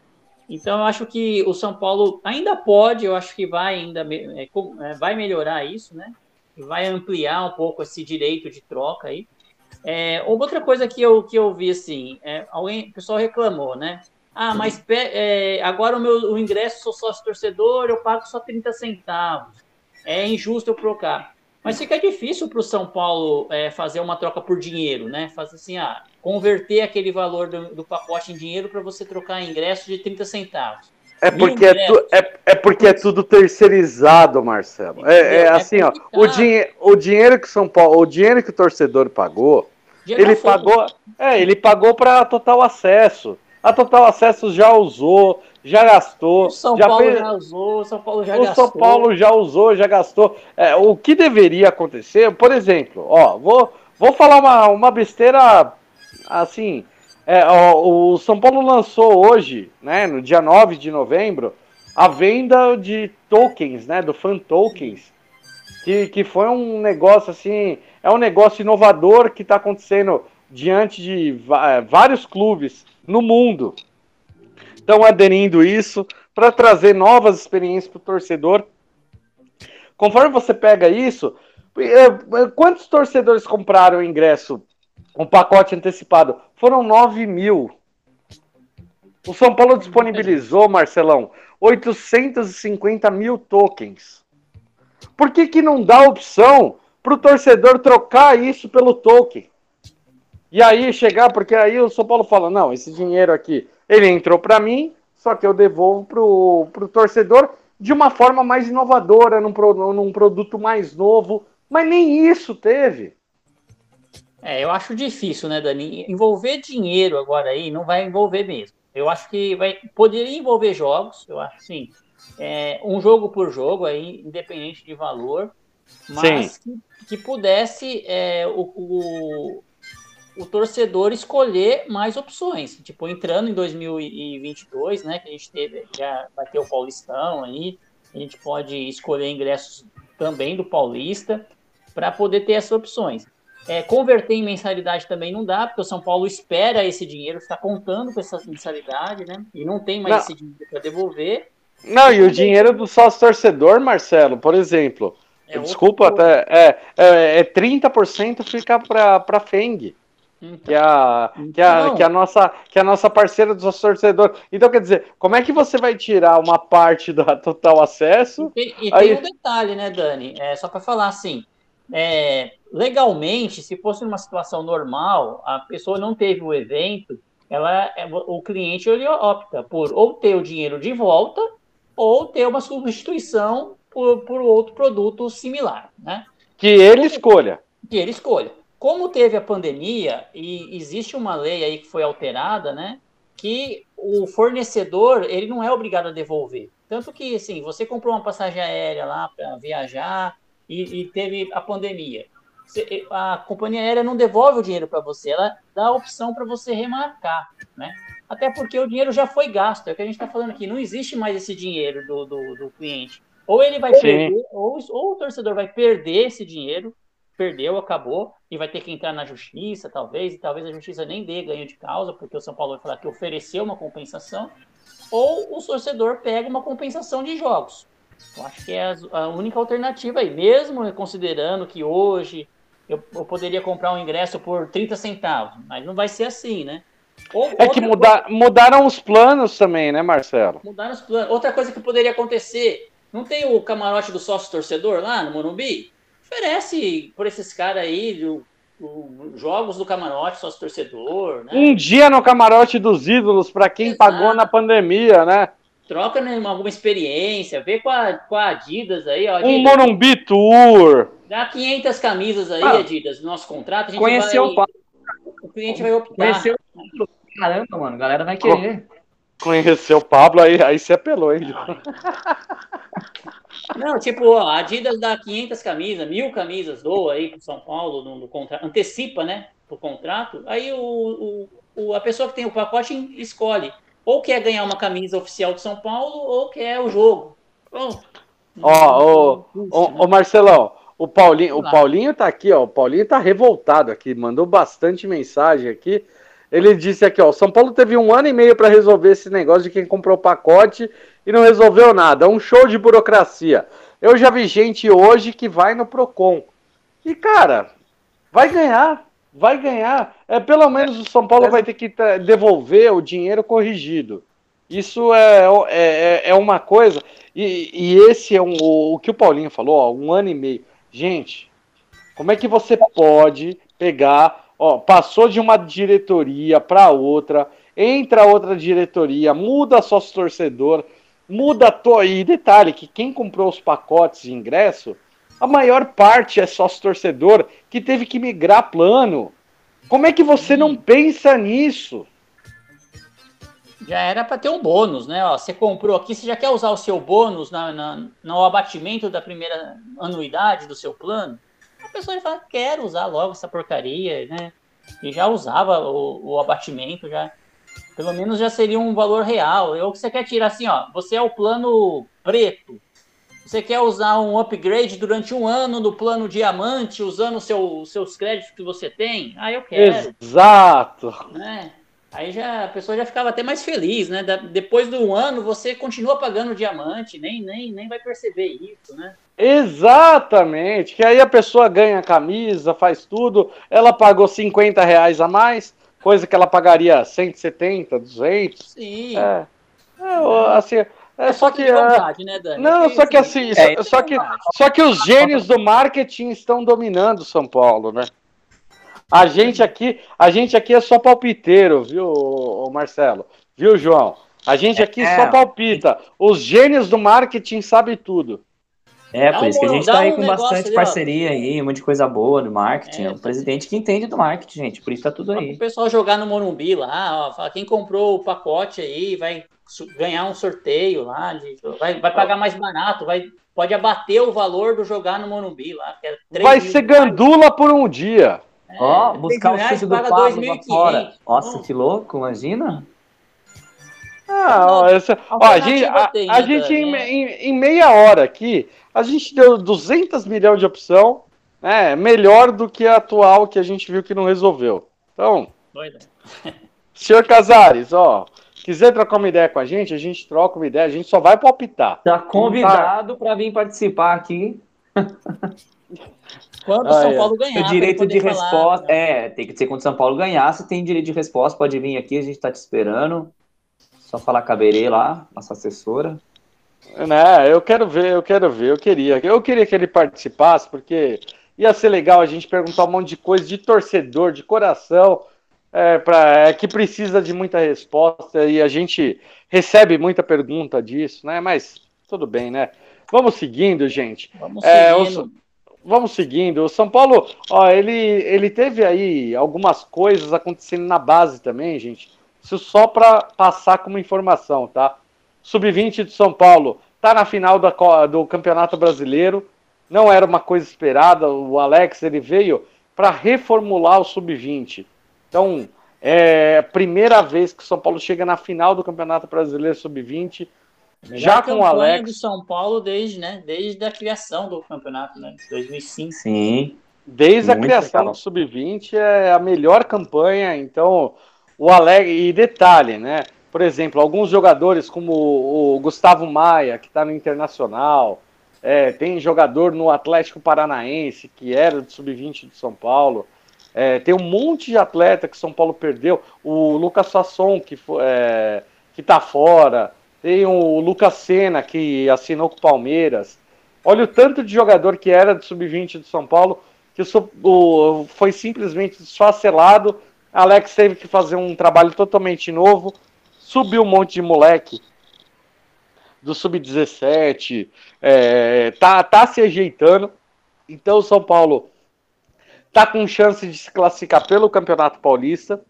Então eu acho que o São Paulo ainda pode, eu acho que vai ainda é, é, vai melhorar isso, né? Vai ampliar um pouco esse direito de troca aí. É, outra coisa que eu, que eu vi assim, é, alguém, o pessoal reclamou, né? Ah, mas é, agora o meu o ingresso, sou sócio torcedor, eu pago só 30 centavos. É injusto eu trocar. Mas fica difícil para o São Paulo é, fazer uma troca por dinheiro, né? Fazer assim, ah, converter aquele valor do, do pacote em dinheiro para você trocar ingresso de 30 centavos. É porque é, tu, é, é, porque é tudo terceirizado, Marcelo. É, é, é assim, ó. O, dinhe, o dinheiro que São Paulo, o dinheiro que o torcedor pagou, ele pagou, é, ele pagou para total acesso. A Total Acesso já usou, já gastou. O São já Paulo fez... já usou, o São Paulo já o gastou. O São Paulo já usou, já gastou. É, o que deveria acontecer, por exemplo, ó, vou, vou falar uma, uma besteira assim. É, ó, o São Paulo lançou hoje, né, no dia 9 de novembro, a venda de tokens, né, do Fan Tokens, que, que foi um negócio assim, é um negócio inovador que está acontecendo diante de vários clubes no mundo. Estão aderindo isso para trazer novas experiências para o torcedor. Conforme você pega isso, é, é, quantos torcedores compraram o ingresso, um pacote antecipado? Foram 9 mil. O São Paulo disponibilizou, Marcelão, 850 mil tokens. Por que, que não dá opção para o torcedor trocar isso pelo token? E aí chegar, porque aí o São Paulo fala: não, esse dinheiro aqui, ele entrou para mim, só que eu devolvo pro, pro torcedor de uma forma mais inovadora, num, num produto mais novo. Mas nem isso teve. É, eu acho difícil, né, Dani? Envolver dinheiro agora aí não vai envolver mesmo. Eu acho que vai poderia envolver jogos, eu acho sim. É, um jogo por jogo aí, independente de valor, mas que, que, pudesse é, o, o, o torcedor escolher mais opções. Tipo, entrando em 2022, né, que a gente teve, já vai ter o Paulistão aí, a gente pode escolher ingressos também do Paulista para poder ter essas opções. É, converter em mensalidade também não dá, porque o São Paulo espera esse dinheiro, está contando com essa mensalidade, né? E não tem mais não. esse dinheiro para devolver. Não, e o dinheiro do sócio torcedor, Marcelo, por exemplo. É desculpa, outro... até, é, é, é 30% fica para a FENG. Então, que, a, que, a, que, a nossa, que a nossa parceira do nosso torcedor. Então, quer dizer, como é que você vai tirar uma parte da total acesso? E, e aí... tem um detalhe, né, Dani? É, só para falar assim: é, legalmente, se fosse uma situação normal, a pessoa não teve o evento, ela, é, o cliente ele opta por ou ter o dinheiro de volta ou ter uma substituição por, por outro produto similar, né? Que ele escolha. Que ele escolha. Como teve a pandemia e existe uma lei aí que foi alterada, né? Que o fornecedor ele não é obrigado a devolver. Tanto que, assim, você comprou uma passagem aérea lá para viajar e, e, teve a pandemia. A companhia aérea não devolve o dinheiro para você, ela dá a opção para você remarcar, né? Até porque o dinheiro já foi gasto, é o que a gente está falando aqui. Não existe mais esse dinheiro do, do, do cliente. Ou ele vai Sim. perder, ou, ou o torcedor vai perder esse dinheiro, perdeu, acabou, e vai ter que entrar na justiça, talvez, e talvez a justiça nem dê ganho de causa, porque o São Paulo vai falar que ofereceu uma compensação, ou o torcedor pega uma compensação de jogos. Eu acho que é a única alternativa aí, mesmo considerando que hoje eu, eu poderia comprar um ingresso por 30 centavos, mas não vai ser assim, né? Ou, é que muda, coisa... mudaram os planos também, né, Marcelo? Mudaram os planos. Outra coisa que poderia acontecer, não tem o camarote do sócio torcedor lá no Morumbi? Oferece por esses caras aí, o, o, jogos do camarote, sócio torcedor, né? Um dia no camarote dos ídolos, para quem Exato. pagou na pandemia, né? Troca né, alguma experiência, vê com a, com a Adidas aí, ó. Adidas, um Morumbi Tour. Dá 500 camisas aí, ah, Adidas, do nosso contrato. A gente conheceu vai, o O cliente vai optar. Conheceu caramba, mano. A galera vai querer. Conheceu o Pablo, aí, aí você apelou, hein, João? [laughs] Não, tipo, a Adidas dá 500 camisas, mil camisas, doa aí pro São Paulo no, no contrato, antecipa, né, pro contrato. Aí o, o, a pessoa que tem o pacote escolhe ou quer ganhar uma camisa oficial de São Paulo ou quer o jogo. Pronto. Ó, ô, ô, ô, Marcelão, o Paulinho, o Paulinho tá aqui, ó. O Paulinho tá revoltado aqui, mandou bastante mensagem aqui. Ele disse aqui, ó, São Paulo teve um ano e meio para resolver esse negócio de quem comprou o pacote e não resolveu nada. Um show de burocracia. Eu já vi gente hoje que vai no Procon. E, cara, vai ganhar. Vai ganhar. É, pelo menos o São Paulo vai ter que devolver o dinheiro corrigido. Isso é, é, é, é uma coisa. E, e esse é um, o, o, que o Paulinho falou, ó, um ano e meio. Gente, como é que você pode pegar, ó, passou de uma diretoria para outra, entra outra diretoria, muda sócio torcedor, muda to... e detalhe que quem comprou os pacotes de ingresso, a maior parte é sócio torcedor que teve que migrar plano. Como é que você não pensa nisso? Já era para ter um bônus, né? Ó, você comprou aqui, você já quer usar o seu bônus na, na, no abatimento da primeira anuidade do seu plano? A pessoa já fala, quero usar logo essa porcaria, né? E já usava o, o abatimento, já. Pelo menos já seria um valor real. Ou que você quer tirar assim, ó, você é o plano preto. Você quer usar um upgrade durante um ano no plano diamante, usando seu, seus créditos que você tem? Ah, eu quero. Exato. Né? Aí já a pessoa já ficava até mais feliz, né? Da, depois do ano você continua pagando diamante, nem, nem, nem vai perceber isso, né? Exatamente, que aí a pessoa ganha a camisa, faz tudo, ela pagou 50 reais a mais, coisa que ela pagaria 170, 200. Sim. É, é assim, é, é só que vontade, né, Dani? não, só que assim, é, só, só que só que os gênios do marketing estão dominando São Paulo, né? A gente aqui, a gente aqui é só palpiteiro, viu, Marcelo? Viu, João? A gente aqui é, só palpita. Os gênios do marketing sabem tudo. É, por isso que a gente tá aí com bastante ali, parceria aí, um monte de coisa boa no marketing. É, o presidente que entende do marketing, gente. Por isso tá tudo aí. O pessoal jogar no Morumbi lá, ó, fala, quem comprou o pacote aí vai ganhar um sorteio lá, de, vai, vai pagar mais barato, vai, pode abater o valor do jogar no Morumbi lá. É vai ser gandula por um dia. Ó, é, buscar o sítio do Pablo lá fora. Nossa, que louco, imagina. Ah, ó, essa, ó, a gente, a, a gente em, em, em, meia hora aqui, a gente deu 200 milhões de opção, né, melhor do que a atual que a gente viu que não resolveu. Então, Doida. [laughs] senhor Casares, ó, quiser trocar uma ideia com a gente, a gente troca uma ideia, a gente só vai palpitar. Tá convidado para vir participar aqui. [laughs] Quando o ah, São é. Paulo ganhar. O direito de falar, resposta. Né? É, tem que ser quando o São Paulo ganhar. Se tem direito de resposta, pode vir aqui, a gente tá te esperando. Só falar com a Berê lá, nossa assessora. Né, eu quero ver, eu quero ver, eu queria. Eu queria que ele participasse, porque ia ser legal a gente perguntar um monte de coisa de torcedor, de coração, é, pra, é, que precisa de muita resposta e a gente recebe muita pergunta disso, né? Mas tudo bem, né? Vamos seguindo, gente. Vamos é, seguindo vamos seguindo. O São Paulo, ó, ele, ele teve aí algumas coisas acontecendo na base também, gente. Isso só para passar como informação, tá? Sub-20 de São Paulo tá na final da, do Campeonato Brasileiro. Não era uma coisa esperada. O Alex ele veio para reformular o Sub-20. Então, é a primeira vez que o São Paulo chega na final do Campeonato Brasileiro Sub-20 já com o Alex. do São Paulo desde, né, desde a criação do campeonato, né, 2005. Sim. Desde Muito a criação legal. do Sub-20 é a melhor campanha, então o Alex e detalhe, né? Por exemplo, alguns jogadores como o Gustavo Maia, que está no Internacional, é, tem jogador no Atlético Paranaense, que era do Sub-20 de São Paulo. É, tem um monte de atleta que São Paulo perdeu. O Lucas Sasson, que, é, que tá fora. Tem o Lucas Senna, que assinou com o Palmeiras. Olha o tanto de jogador que era do Sub-20 do São Paulo, que o, foi simplesmente desfacelado. Alex teve que fazer um trabalho totalmente novo. Subiu um monte de moleque do Sub-17. É, tá, tá se ajeitando. Então o São Paulo tá com chance de se classificar pelo Campeonato Paulista.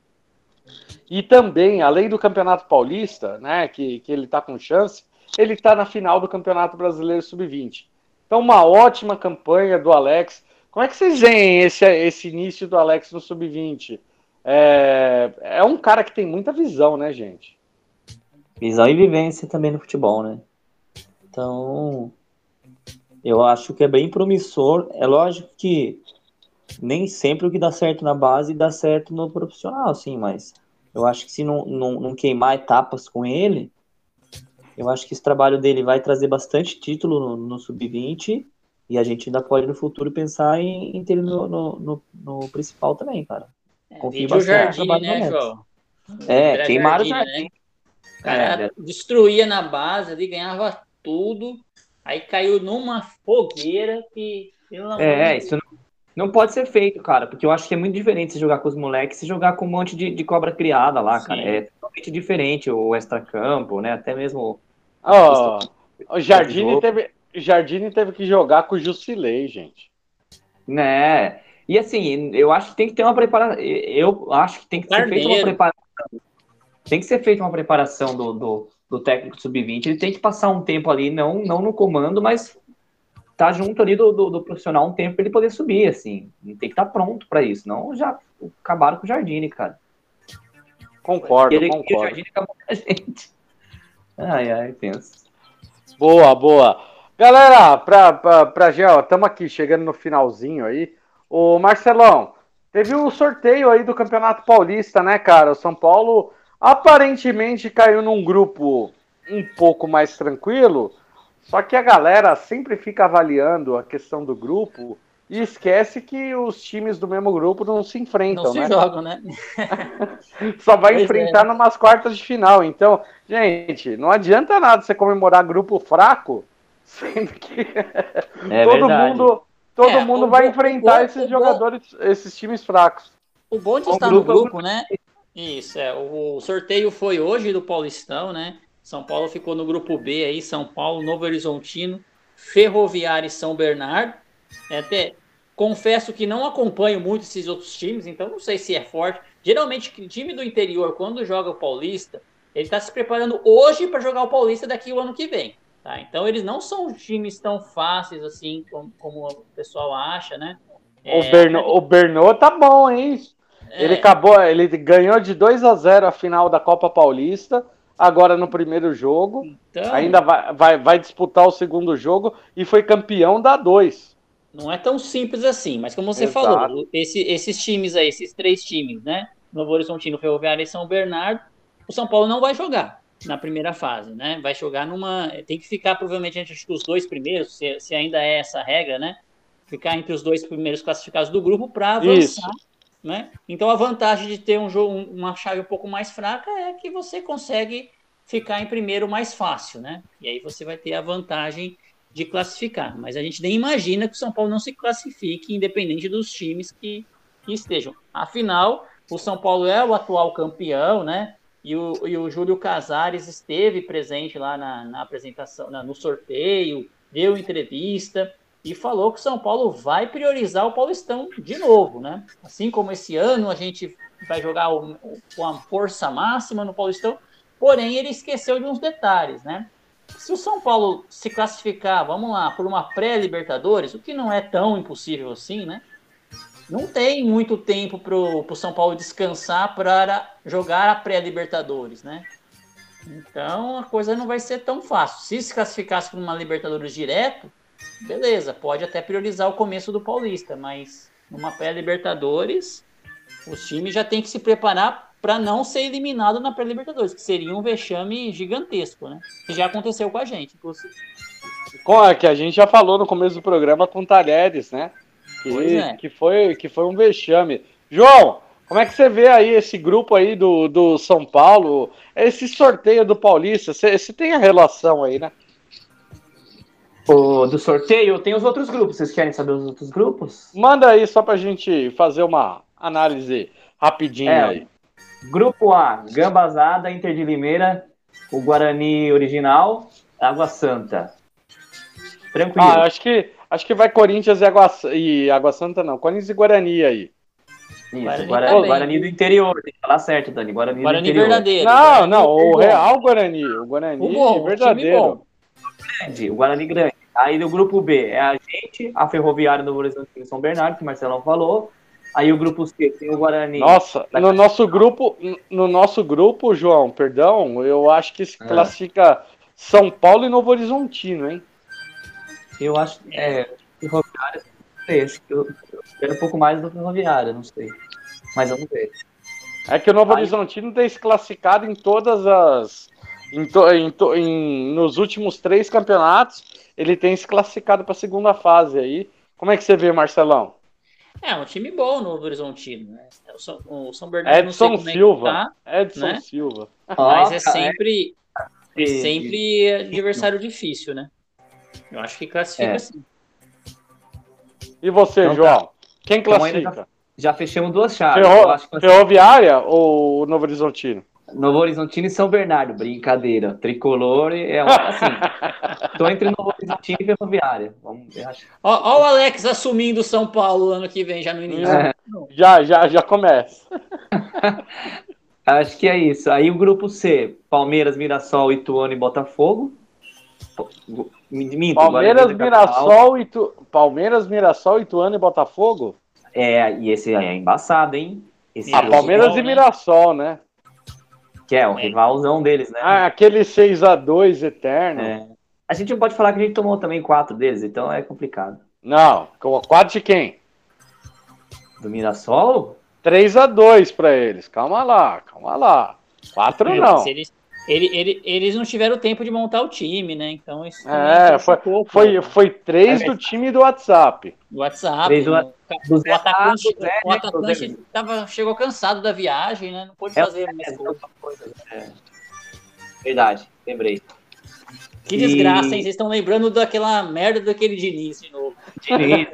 E também, além do Campeonato Paulista, né, que, que ele está com chance, ele está na final do Campeonato Brasileiro Sub-20. Então, uma ótima campanha do Alex. Como é que vocês veem esse, esse início do Alex no Sub-20? É, é um cara que tem muita visão, né, gente? Visão e vivência também no futebol, né? Então, eu acho que é bem promissor. É lógico que nem sempre o que dá certo na base dá certo no profissional, sim, mas eu acho que se não, não, não queimar etapas com ele, eu acho que esse trabalho dele vai trazer bastante título no, no Sub-20 e a gente ainda pode no futuro pensar em, em ter ele no, no, no, principal também, cara. É, Confio bastante no né, João? É, queimaram o Jardim. Né? O cara é, destruía na base ali, ganhava tudo, aí caiu numa fogueira que. É, isso não, não pode ser feito, cara, porque eu acho que é muito diferente se jogar com os moleques e jogar com um monte de, de cobra criada lá, Sim. cara. É totalmente diferente o extra-campo, né? Até mesmo Oh, o Jardine teve, Jardine teve que jogar com o Jusilei, gente. Né? E assim, eu acho que tem que ter uma preparação. Eu acho que tem que ser feita uma preparação. Tem que ser feita uma preparação do, do, do técnico sub-20. Ele tem que passar um tempo ali, não, não no comando, mas tá junto ali do, do, do profissional um tempo para ele poder subir, assim. Tem que estar tá pronto para isso. Não já acabaram com o Jardine, cara. Concordo, ele, concordo. O Jardine acabou com a gente. Ai, ai, penso. Boa, boa. Galera, pra, pra, pra Gel, estamos aqui chegando no finalzinho aí. O Marcelão, teve o um sorteio aí do Campeonato Paulista, né, cara? O São Paulo aparentemente caiu num grupo um pouco mais tranquilo, só que a galera sempre fica avaliando a questão do grupo e esquece que os times do mesmo grupo não se enfrentam, não se né? jogam, né? [laughs] Só vai pois enfrentar é. numas quartas de final. Então, gente, não adianta nada você comemorar grupo fraco, [laughs] sendo que é todo verdade. mundo, todo é, mundo vai enfrentar esses jogadores, esses times fracos. O bom de estar no grupo, né? Isso, é. O sorteio foi hoje do Paulistão, né? São Paulo ficou no grupo B aí, São Paulo, Novo Horizontino, Ferroviário e São Bernardo. É, até confesso que não acompanho muito esses outros times, então não sei se é forte. Geralmente, o time do interior, quando joga o Paulista, ele está se preparando hoje para jogar o Paulista daqui o ano que vem. Tá? Então, eles não são times tão fáceis assim como, como o pessoal acha, né? É, o, Berno, o Berno tá bom, hein? É. Ele acabou, ele ganhou de 2 a 0 a final da Copa Paulista, agora no primeiro jogo. Então... Ainda vai, vai, vai disputar o segundo jogo e foi campeão da 2. Não é tão simples assim, mas como você Exato. falou, esse, esses times aí, esses três times, né? Novo Horizontino, Ferroviário e São Bernardo, o São Paulo não vai jogar na primeira fase, né? Vai jogar numa. Tem que ficar provavelmente entre os dois primeiros, se, se ainda é essa regra, né? Ficar entre os dois primeiros classificados do grupo para avançar. Isso. Né? Então a vantagem de ter um jogo, uma chave um pouco mais fraca é que você consegue ficar em primeiro mais fácil, né? E aí você vai ter a vantagem de classificar. Mas a gente nem imagina que o São Paulo não se classifique, independente dos times que, que estejam. Afinal, o São Paulo é o atual campeão, né? E o, e o Júlio Casares esteve presente lá na, na apresentação, na, no sorteio, deu entrevista e falou que o São Paulo vai priorizar o Paulistão de novo, né? Assim como esse ano a gente vai jogar o, com a força máxima no Paulistão, porém ele esqueceu de uns detalhes, né? se o São Paulo se classificar, vamos lá, por uma pré-Libertadores, o que não é tão impossível assim, né? Não tem muito tempo para o São Paulo descansar para jogar a pré-Libertadores, né? Então a coisa não vai ser tão fácil. Se se classificasse para uma Libertadores direto, beleza, pode até priorizar o começo do Paulista, mas numa pré-Libertadores, os times já têm que se preparar para não ser eliminado na pré-Libertadores, que seria um vexame gigantesco, né? Que já aconteceu com a gente, inclusive. A que a gente já falou no começo do programa com Talheres, né? Que, é. que, foi, que foi um vexame. João, como é que você vê aí esse grupo aí do, do São Paulo, esse sorteio do Paulista? Você tem a relação aí, né? O, do sorteio, tem os outros grupos. Vocês querem saber os outros grupos? Manda aí só pra gente fazer uma análise rapidinha é, aí. Grupo A, Gambazada, Inter de Limeira, o Guarani original, Água Santa. Tranquilo. Ah, acho que, acho que vai Corinthians e Água, e Água Santa, não. Corinthians e Guarani aí. Isso, Guarani Guarani, Guarani do interior, tem que falar certo, Dani. Guarani, Guarani do interior. verdadeiro. Não, não, o. Real Guarani. O Guarani O bom, o time verdadeiro. bom. Grande, o Guarani grande. Aí no grupo B é a gente, a Ferroviária do Horizonte e São Bernardo, que o Marcelão falou. Aí o grupo C tem o Guarani. Nossa, no nosso grupo, no nosso grupo, João, perdão, eu acho que se Ah. classifica São Paulo e Novo Horizontino, hein? Eu acho que é, Ferroviária, não sei, acho que eu, eu quero um pouco mais do Ferroviária, não sei. Mas vamos ver. É que o Novo Aí- Horizontino tem se classificado em todas as. Em to- em to- em- nos últimos três campeonatos, ele tem se classificado para a segunda fase aí. Como é que você vê, Marcelão? É, um time bom no Novo Horizontino, né? O São, o São Bernardo não sei Edson como é que Silva. tá, Edson né? Silva. mas é Nossa, sempre, é sempre adversário difícil, né? Eu acho que classifica É. sim. E você, Então tá. João? Quem Então classifica? Já fechamos duas chaves. Ferro- Eu acho que Ferroviária ou Novo Horizontino? Novo Horizontino e São Bernardo, brincadeira. Tricolor é uma- assim. tô entre Novo Horizontino e Ferroviária. Vamos ver. acho- Ó, ó o Alex assumindo São Paulo ano que vem, já no início. É. Já, já, já começa. [laughs] Acho que é isso. Aí o grupo C, Palmeiras, Mirassol, Ituano e Botafogo. Minto, Palmeiras, da Capital. Mirassol, Itu... Palmeiras, Mirassol, Ituano e Botafogo? É, e esse é embaçado, hein? Esse Ah, jogo, Palmeiras e né? Mirassol, né? que é o rivalzão deles, né? Ah, aquele 6x2 eterno. É. A gente não pode falar que a gente tomou também quatro deles, então é complicado. Não, com- quatro de quem? Do Mirassol? 3x2 pra eles. Calma lá, calma lá. Quatro Meu, não. se Eles, ele, ele- eles não tiveram tempo de montar o time, né? Então isso É, foi, prejudicou, foi, pô. foi três É do time do WhatsApp. O WhatsApp. Três do- né? do o Zé atacante, Zé, o né, atacante do tava, chegou cansado da viagem, né? Não pôde É, fazer mais é, gol. é. Verdade, lembrei. Que E- desgraça, hein? Vocês estão lembrando daquela merda daquele Diniz de novo. Diniz,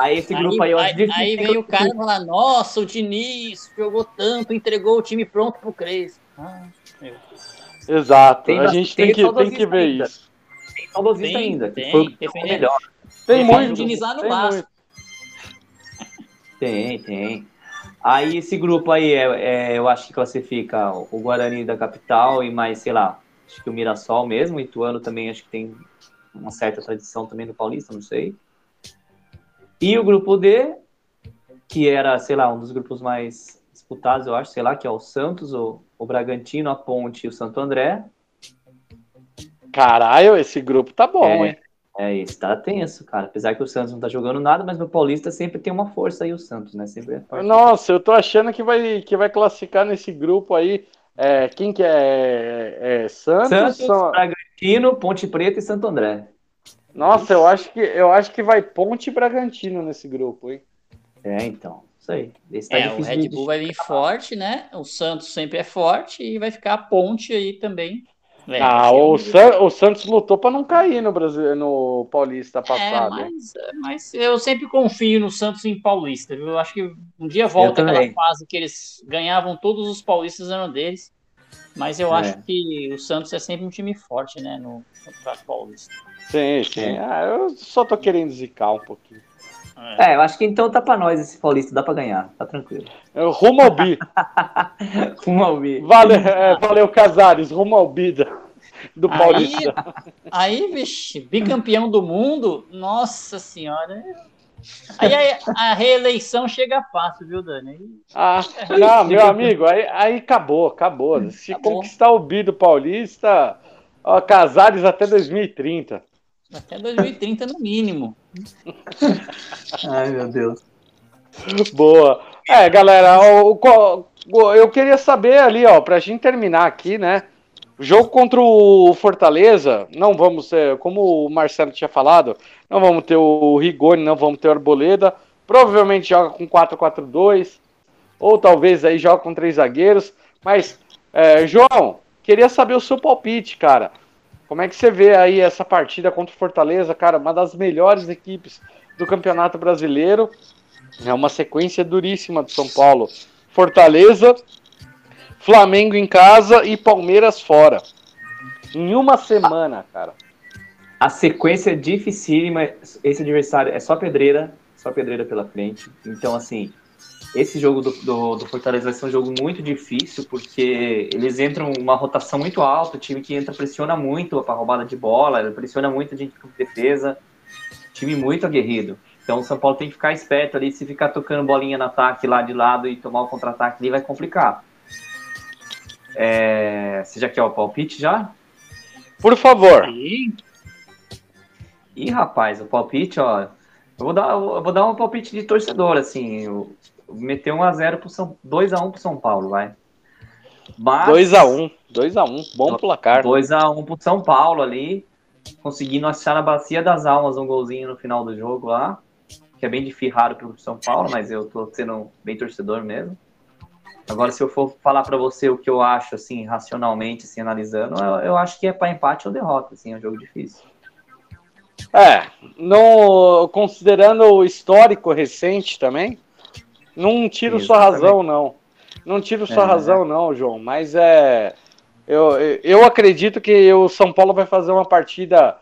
Aí esse grupo aí, eu aí, acho difícil. aí veio o cara e falar: Nossa, o Diniz jogou tanto, entregou o time pronto pro Crespo. Ah. Exato. Tem a gente tem tem que, tem que ver ainda. isso. Tem saudosista Tem, ainda. que tem, foi o melhor. Tem Tem muito. o Diniz lá no tem. Tem, tem. Aí esse grupo aí, é, é, eu acho que classifica o Guarani da capital e mais, sei lá, acho que o Mirassol mesmo, o Ituano também acho que tem uma certa tradição também no Paulista, não sei. E o grupo D, que era, sei lá, um dos grupos mais disputados, eu acho, sei lá, que é o Santos, o, o Bragantino, a Ponte e o Santo André. Caralho, esse grupo tá bom, É. hein? É, esse tá tenso, cara. Apesar que o Santos não tá jogando nada, mas no Paulista sempre tem uma força aí o Santos, né? Sempre é forte. Nossa, eu tô achando que vai, que vai classificar nesse grupo aí. É, quem que é? É Santos? Santos, São- Bragantino, Ponte Preta e Santo André. Nossa, eu acho que eu acho que vai Ponte e Bragantino nesse grupo, hein? É, então. Isso aí. Esse tá É, o Red de- Bull vai vir forte, né? O Santos sempre é forte e vai ficar a ponte aí também. É, ah, é o, San- o Santos lutou pra não cair no Brasil, no Paulista É, passado. hein? mas, mas eu sempre confio no Santos em Paulista, viu? Eu acho que um dia volta aquela fase que eles ganhavam todos os paulistas eram deles. Mas eu É. acho que o Santos é sempre um time forte, né? No Campeonato Paulista. Sim, sim. É. Ah, eu só tô querendo zicar um pouquinho. É. É, eu acho que então tá pra nós esse Paulista, dá pra ganhar, tá tranquilo. Eu- Rumo ao bi. [laughs] Rumo ao bi. Valeu, é, valeu Casares, rumo ao bi da- do Aí, Paulista. aí, vixe, bicampeão do mundo, nossa senhora. Aí a, a reeleição chega fácil, viu, Dani? Aí- Ah, [laughs] não, meu amigo, aí, aí acabou, acabou. Se Acabou. conquistar o bi do Paulista, ó, Casares até 2030. Até 2030 no mínimo. [laughs] Ai, meu Deus. Boa. É, galera, o- o- o- eu queria saber ali, ó, pra gente terminar aqui, né? O jogo contra o Fortaleza, não vamos, como o Marcelo tinha falado, não vamos ter o Rigoni, não vamos ter o Arboleda. Provavelmente joga com 4-4-2, ou talvez aí joga com três zagueiros. Mas, é, João, queria saber o seu palpite, cara. Como é que você vê aí essa partida contra o Fortaleza, cara? Uma das melhores equipes do Campeonato Brasileiro. É uma sequência duríssima do São Paulo. Fortaleza, Flamengo em casa e Palmeiras fora. Em uma semana, cara. A sequência é dificílima. Esse adversário é só pedreira. só pedreira pela frente. Então, assim, esse jogo do, do, do, Fortaleza vai ser um jogo muito difícil, porque eles entram uma rotação muito alta, o time que entra pressiona muito para roubada de bola, pressiona muito a gente com defesa, time muito aguerrido. Então o São Paulo tem que ficar esperto ali, se ficar tocando bolinha no ataque lá de lado e tomar o contra-ataque ali, vai complicar. É... Você já quer o palpite já? Por favor. Ih, Ih rapaz, o palpite, ó. Eu vou dar, eu vou dar um palpite de torcedor, assim. Eu, meter 1x0 pro São 2x1 pro São Paulo, vai. 2x1, 2x1, bom placar. 2x1 pro São Paulo ali, conseguindo achar na bacia das almas um golzinho no final do jogo lá, que é bem difícil, raro pro São Paulo, mas eu tô sendo bem torcedor mesmo. Agora, se eu for falar para você o que eu acho, assim, racionalmente, assim, analisando, eu, eu acho que é para empate ou derrota, assim, é um jogo difícil. É, no, considerando o histórico recente também, não tiro Exatamente. sua razão, não. Não tiro sua é, razão, não, João. Mas é. Eu, eu acredito que o São Paulo vai fazer uma partida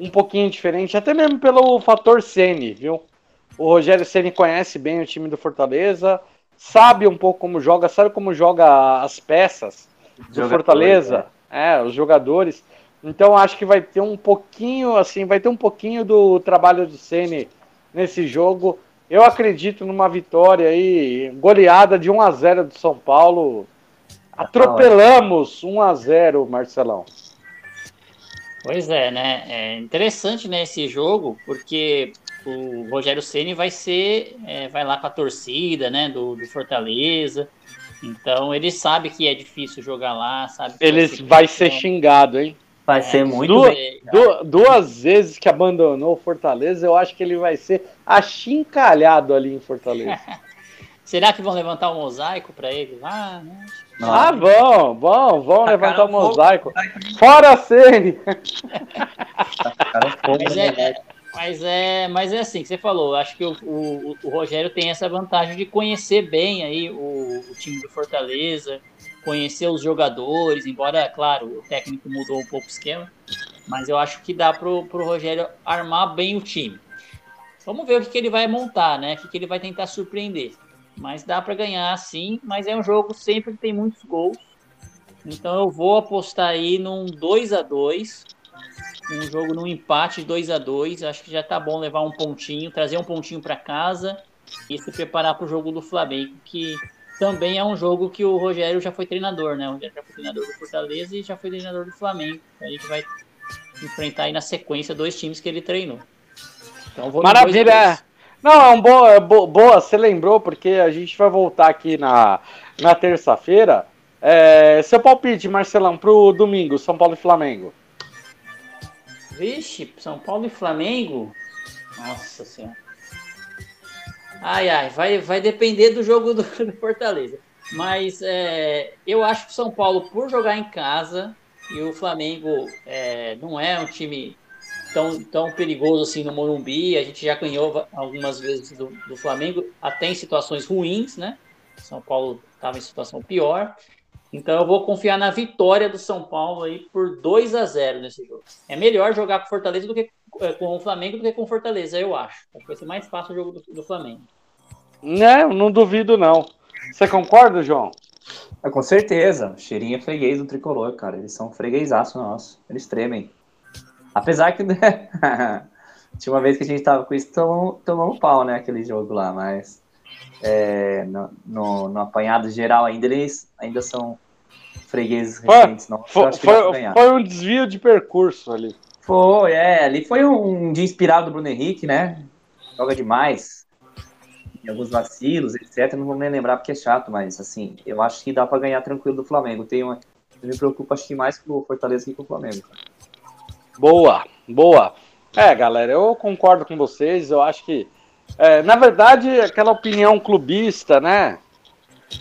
um pouquinho diferente, até mesmo pelo fator Ceni, viu? O Rogério Ceni conhece bem o time do Fortaleza, sabe um pouco como joga, sabe como joga as peças do Fortaleza, é. é, os jogadores. Então acho que vai ter um pouquinho, assim, vai ter um pouquinho do trabalho do Ceni nesse jogo. Eu acredito numa vitória aí, goleada de 1 a 0 do São Paulo. Atropelamos 1 a 0, Marcelão. Pois é, né? É interessante né, esse jogo, porque o Rogério Ceni vai ser, é, vai lá com a torcida, né, do, do, Fortaleza. Então ele sabe que é difícil jogar lá, sabe? Ele vai ser, vai ser xingado, hein? Vai é, ser muito duas, duas, duas, vezes que abandonou o Fortaleza, eu acho que ele vai ser achincalhado ali em Fortaleza. [laughs] Será que vão levantar um mosaico para ele lá? Né? Ah, vão, vão, vão levantar o um mosaico. Fora a Sene! [laughs] mas, é, mas, é, mas é assim que você falou. Acho que o, o, o Rogério tem essa vantagem de conhecer bem aí o, o time do Fortaleza conhecer os jogadores, embora, claro, o técnico mudou um pouco o esquema, mas eu acho que dá pro, pro Rogério armar bem o time. Vamos ver o que, que ele vai montar, né? O que, que ele vai tentar surpreender. Mas dá para ganhar sim, mas é um jogo sempre que tem muitos gols. Então eu vou apostar aí num 2 a 2 um jogo num empate 2 a 2 Acho que já tá bom levar um pontinho, trazer um pontinho para casa e se preparar para o jogo do Flamengo, que também é um jogo que o Rogério já foi treinador, né? O Rogério já foi treinador do Fortaleza e já foi treinador do Flamengo. A gente vai enfrentar aí na sequência dois times que ele treinou. Então, Maravilha! Não, é um boa, é boa, você lembrou, porque a gente vai voltar aqui na, na terça-feira. É, seu palpite, Marcelão, pro domingo, São Paulo e Flamengo. Vixe, São Paulo e Flamengo? Nossa Senhora. Ai, ai, vai, vai depender do jogo do, [laughs] do Fortaleza. Mas é, eu acho que o São Paulo, por jogar em casa, e o Flamengo é, não é um time tão, tão perigoso assim no Morumbi. A gente já ganhou algumas vezes do, do Flamengo, até em situações ruins, né? São Paulo estava em situação pior. Então eu vou confiar na vitória do São Paulo aí por 2 a 0 nesse jogo. É melhor jogar com Fortaleza do que é, com o Flamengo do que com Fortaleza, eu acho. Acho que vai ser mais fácil o jogo do, do Flamengo. Não, não duvido não. Você concorda, João? É, com certeza. Cheirinho é freguês do tricolor, cara. Eles são freguesaço nosso. Eles tremem. Apesar que, né? [laughs] Tinha uma vez que a gente tava com isso, tomamos, tomamos pau, né? Aquele jogo lá, mas é, no, no, no, apanhado geral ainda eles ainda são fregueses recentes. Não, foi, foi, foi, um desvio de percurso ali. Foi, é. Ali foi um dia inspirado do Bruno Henrique, né? Joga demais. Em alguns vacilos, etc. Não vou nem lembrar porque é chato, mas assim, eu acho que dá para ganhar tranquilo do Flamengo. Tem uma, eu me preocupo, acho que mais com o Fortaleza que com o Flamengo. Boa, boa. É, galera, eu concordo com vocês. Eu acho que, é, na verdade, aquela opinião clubista, né?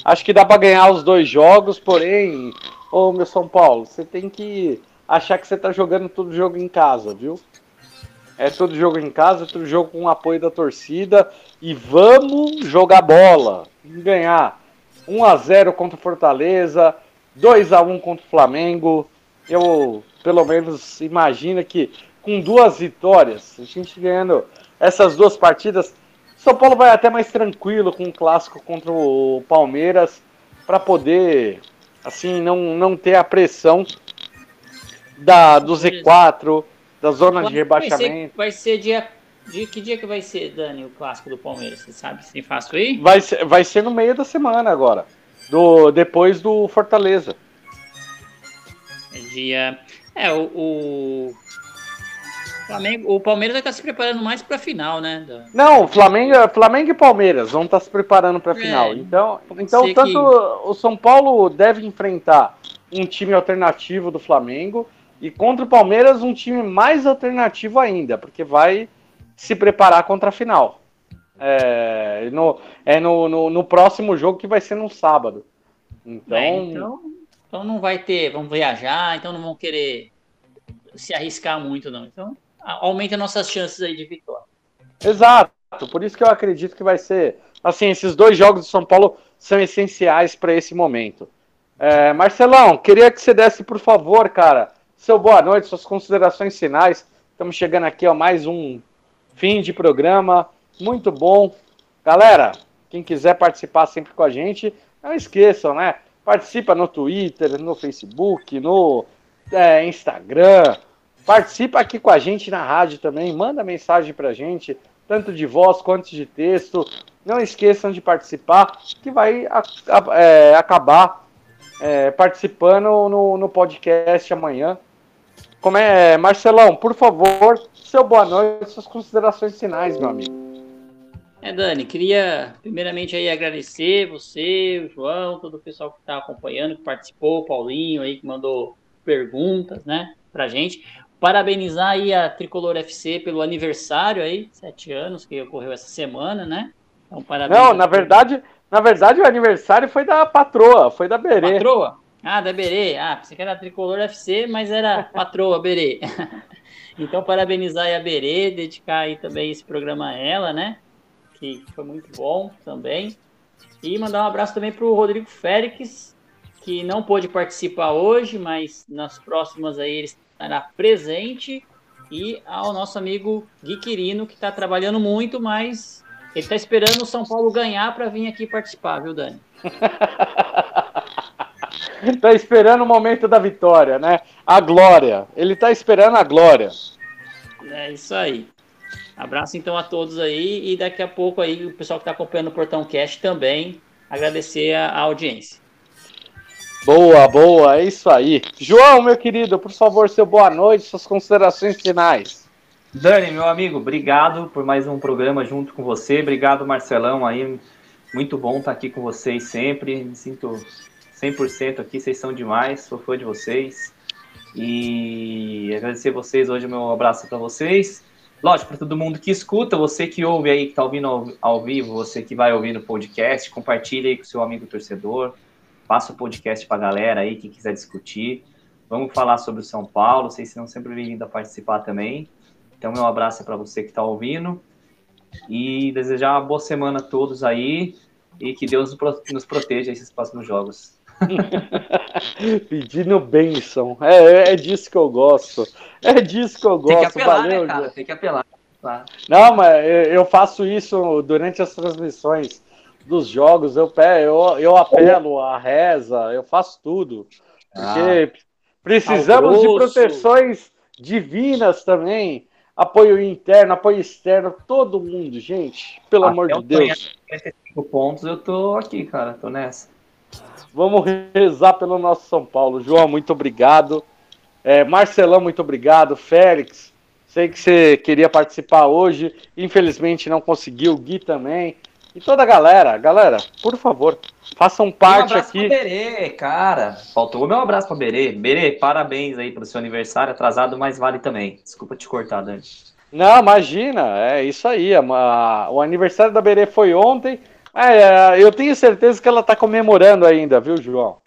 Acho que dá para ganhar os dois jogos, porém, ô meu São Paulo, você tem que achar que você tá jogando todo jogo em casa, viu? É todo jogo em casa, todo jogo com o apoio da torcida e vamos jogar bola ganhar 1 a 0 contra o Fortaleza, 2 a 1 contra o Flamengo. Eu pelo menos imagino que com duas vitórias, a gente ganhando essas duas partidas, São Paulo vai até mais tranquilo com o clássico contra o Palmeiras para poder assim não, não ter a pressão da do Z4, da zona de rebaixamento. Vai ser, vai ser dia de que dia que vai ser, Dani, o clássico do Palmeiras? Você sabe se fácil aí? Vai ser, vai ser no meio da semana agora, do depois do Fortaleza. É dia é o, o Flamengo, o Palmeiras vai estar se preparando mais para a final, né? Não, Flamengo, Flamengo e Palmeiras vão estar se preparando para a é, final. Então, então tanto que... o São Paulo deve enfrentar um time alternativo do Flamengo e contra o Palmeiras um time mais alternativo ainda, porque vai se preparar contra a final. É, no, é no, no, no próximo jogo que vai ser no sábado. Então... É, então, então não vai ter, vamos viajar, então não vão querer se arriscar muito, não. Então aumenta nossas chances aí de vitória. Exato, por isso que eu acredito que vai ser. Assim, esses dois jogos do São Paulo são essenciais para esse momento. É, Marcelão, queria que você desse, por favor, cara, seu boa noite, suas considerações finais. Estamos chegando aqui a mais um fim de programa, muito bom. Galera, quem quiser participar sempre com a gente, não esqueçam, né? Participa no Twitter, no Facebook, no é, Instagram, Participa aqui com a gente na rádio também, manda mensagem pra gente, tanto de voz quanto de texto. Não esqueçam de participar, que vai é, acabar é, participando no, no podcast amanhã. Como é, Marcelão, por favor, seu boa noite, suas considerações finais, meu amigo. É, Dani, queria primeiramente aí agradecer você, o João, todo o pessoal que está acompanhando, que participou, o Paulinho aí que mandou perguntas, né, pra gente. Parabenizar aí a Tricolor FC pelo aniversário aí, sete anos, que ocorreu essa semana, né? Então, parabéns. Não, na verdade, na verdade o aniversário foi da patroa, foi da Berê. Patroa? Ah, da Berê. Ah, pensei que era Tricolor FC, mas era patroa, Berê. [laughs] então, parabenizar aí a Berê, dedicar aí também esse programa a ela, né? Que foi muito bom também. E mandar um abraço também para o Rodrigo Félix, que não pôde participar hoje, mas nas próximas aí ele estará presente e ao nosso amigo Gui Quirino, que está trabalhando muito, mas ele está esperando o São Paulo ganhar para vir aqui participar, viu, Dani? Está [laughs] esperando o momento da vitória, né? A glória. Ele está esperando a glória. É isso aí. Abraço então a todos aí e daqui a pouco aí o pessoal que está acompanhando o Portão Cast também agradecer a, a audiência. Boa, boa, é isso aí. João, meu querido, por favor, seu boa noite, suas considerações finais. Dani, meu amigo, obrigado por mais um programa junto com você. Obrigado, Marcelão, aí. Muito bom estar aqui com vocês sempre. Me sinto 100% aqui, vocês são demais, sou fã de vocês. E agradecer vocês hoje, meu abraço para vocês. Lógico, para todo mundo que escuta, você que ouve aí, que está ouvindo ao, ao vivo, você que vai ouvir no podcast, compartilhe aí com seu amigo torcedor Passa o podcast para a galera aí que quiser discutir. Vamos falar sobre o São Paulo. Vocês serão sempre bem-vindos a participar também. Então, meu abraço é para você que está ouvindo. E desejar uma boa semana a todos aí. E que Deus nos proteja esses próximos jogos. [laughs] Pedindo bênção. É, é, disso que eu gosto. É disso que eu gosto. Tem que apelar, Valeu, né, cara? Tem que apelar. Não, mas eu faço isso durante as transmissões dos jogos, eu, eu, eu apelo a reza, eu faço tudo. Porque ah, precisamos de proteções divinas também. Apoio interno, apoio externo, todo mundo, gente. Pelo Até amor de Deus. 45 pontos, eu tô aqui, cara, tô nessa. Vamos rezar pelo nosso São Paulo. João, muito obrigado. É, Marcelão, muito obrigado. Félix, sei que você queria participar hoje, infelizmente não conseguiu. Gui também. E toda a galera, galera, por favor, façam parte um abraço aqui. Pra Berê, cara. Faltou o meu abraço para Berê. Berê, parabéns aí pelo seu aniversário atrasado, mas vale também. Desculpa te cortar, Dani. Não, imagina, é isso aí. o aniversário da Berê foi ontem. É, eu tenho certeza que ela tá comemorando ainda, viu, João?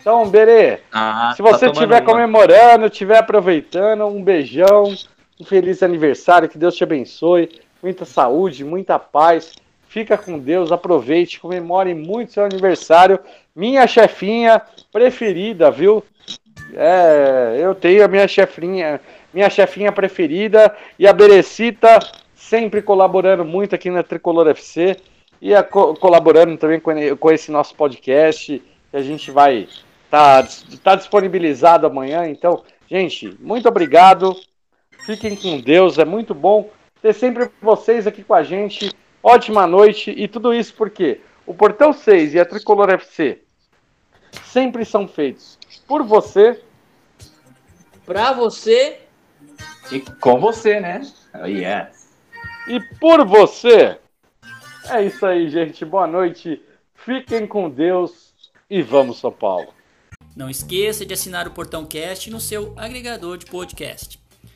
Então, Berê, ah, se você estiver tá comemorando, estiver aproveitando, um beijão, um feliz aniversário, que Deus te abençoe, muita saúde, muita paz Fica com Deus, aproveite, comemore muito seu aniversário. Minha chefinha preferida, viu? É, eu tenho a minha chefinha, minha chefinha preferida e a Berecita sempre colaborando muito aqui na Tricolor FC e a, co colaborando também com, com, esse nosso podcast, que a gente vai tá, tá disponibilizado amanhã. Então, gente, muito obrigado. Fiquem com Deus, é muito bom ter sempre vocês aqui com a gente. Ótima noite e tudo isso porque o Portão 6 e a Tricolor FC sempre são feitos por você, para você e com você, né? Oh, yes. E por você. É isso aí, gente. Boa noite. Fiquem com Deus e vamos São Paulo. Não esqueça de assinar o Portão Cast no seu agregador de podcast.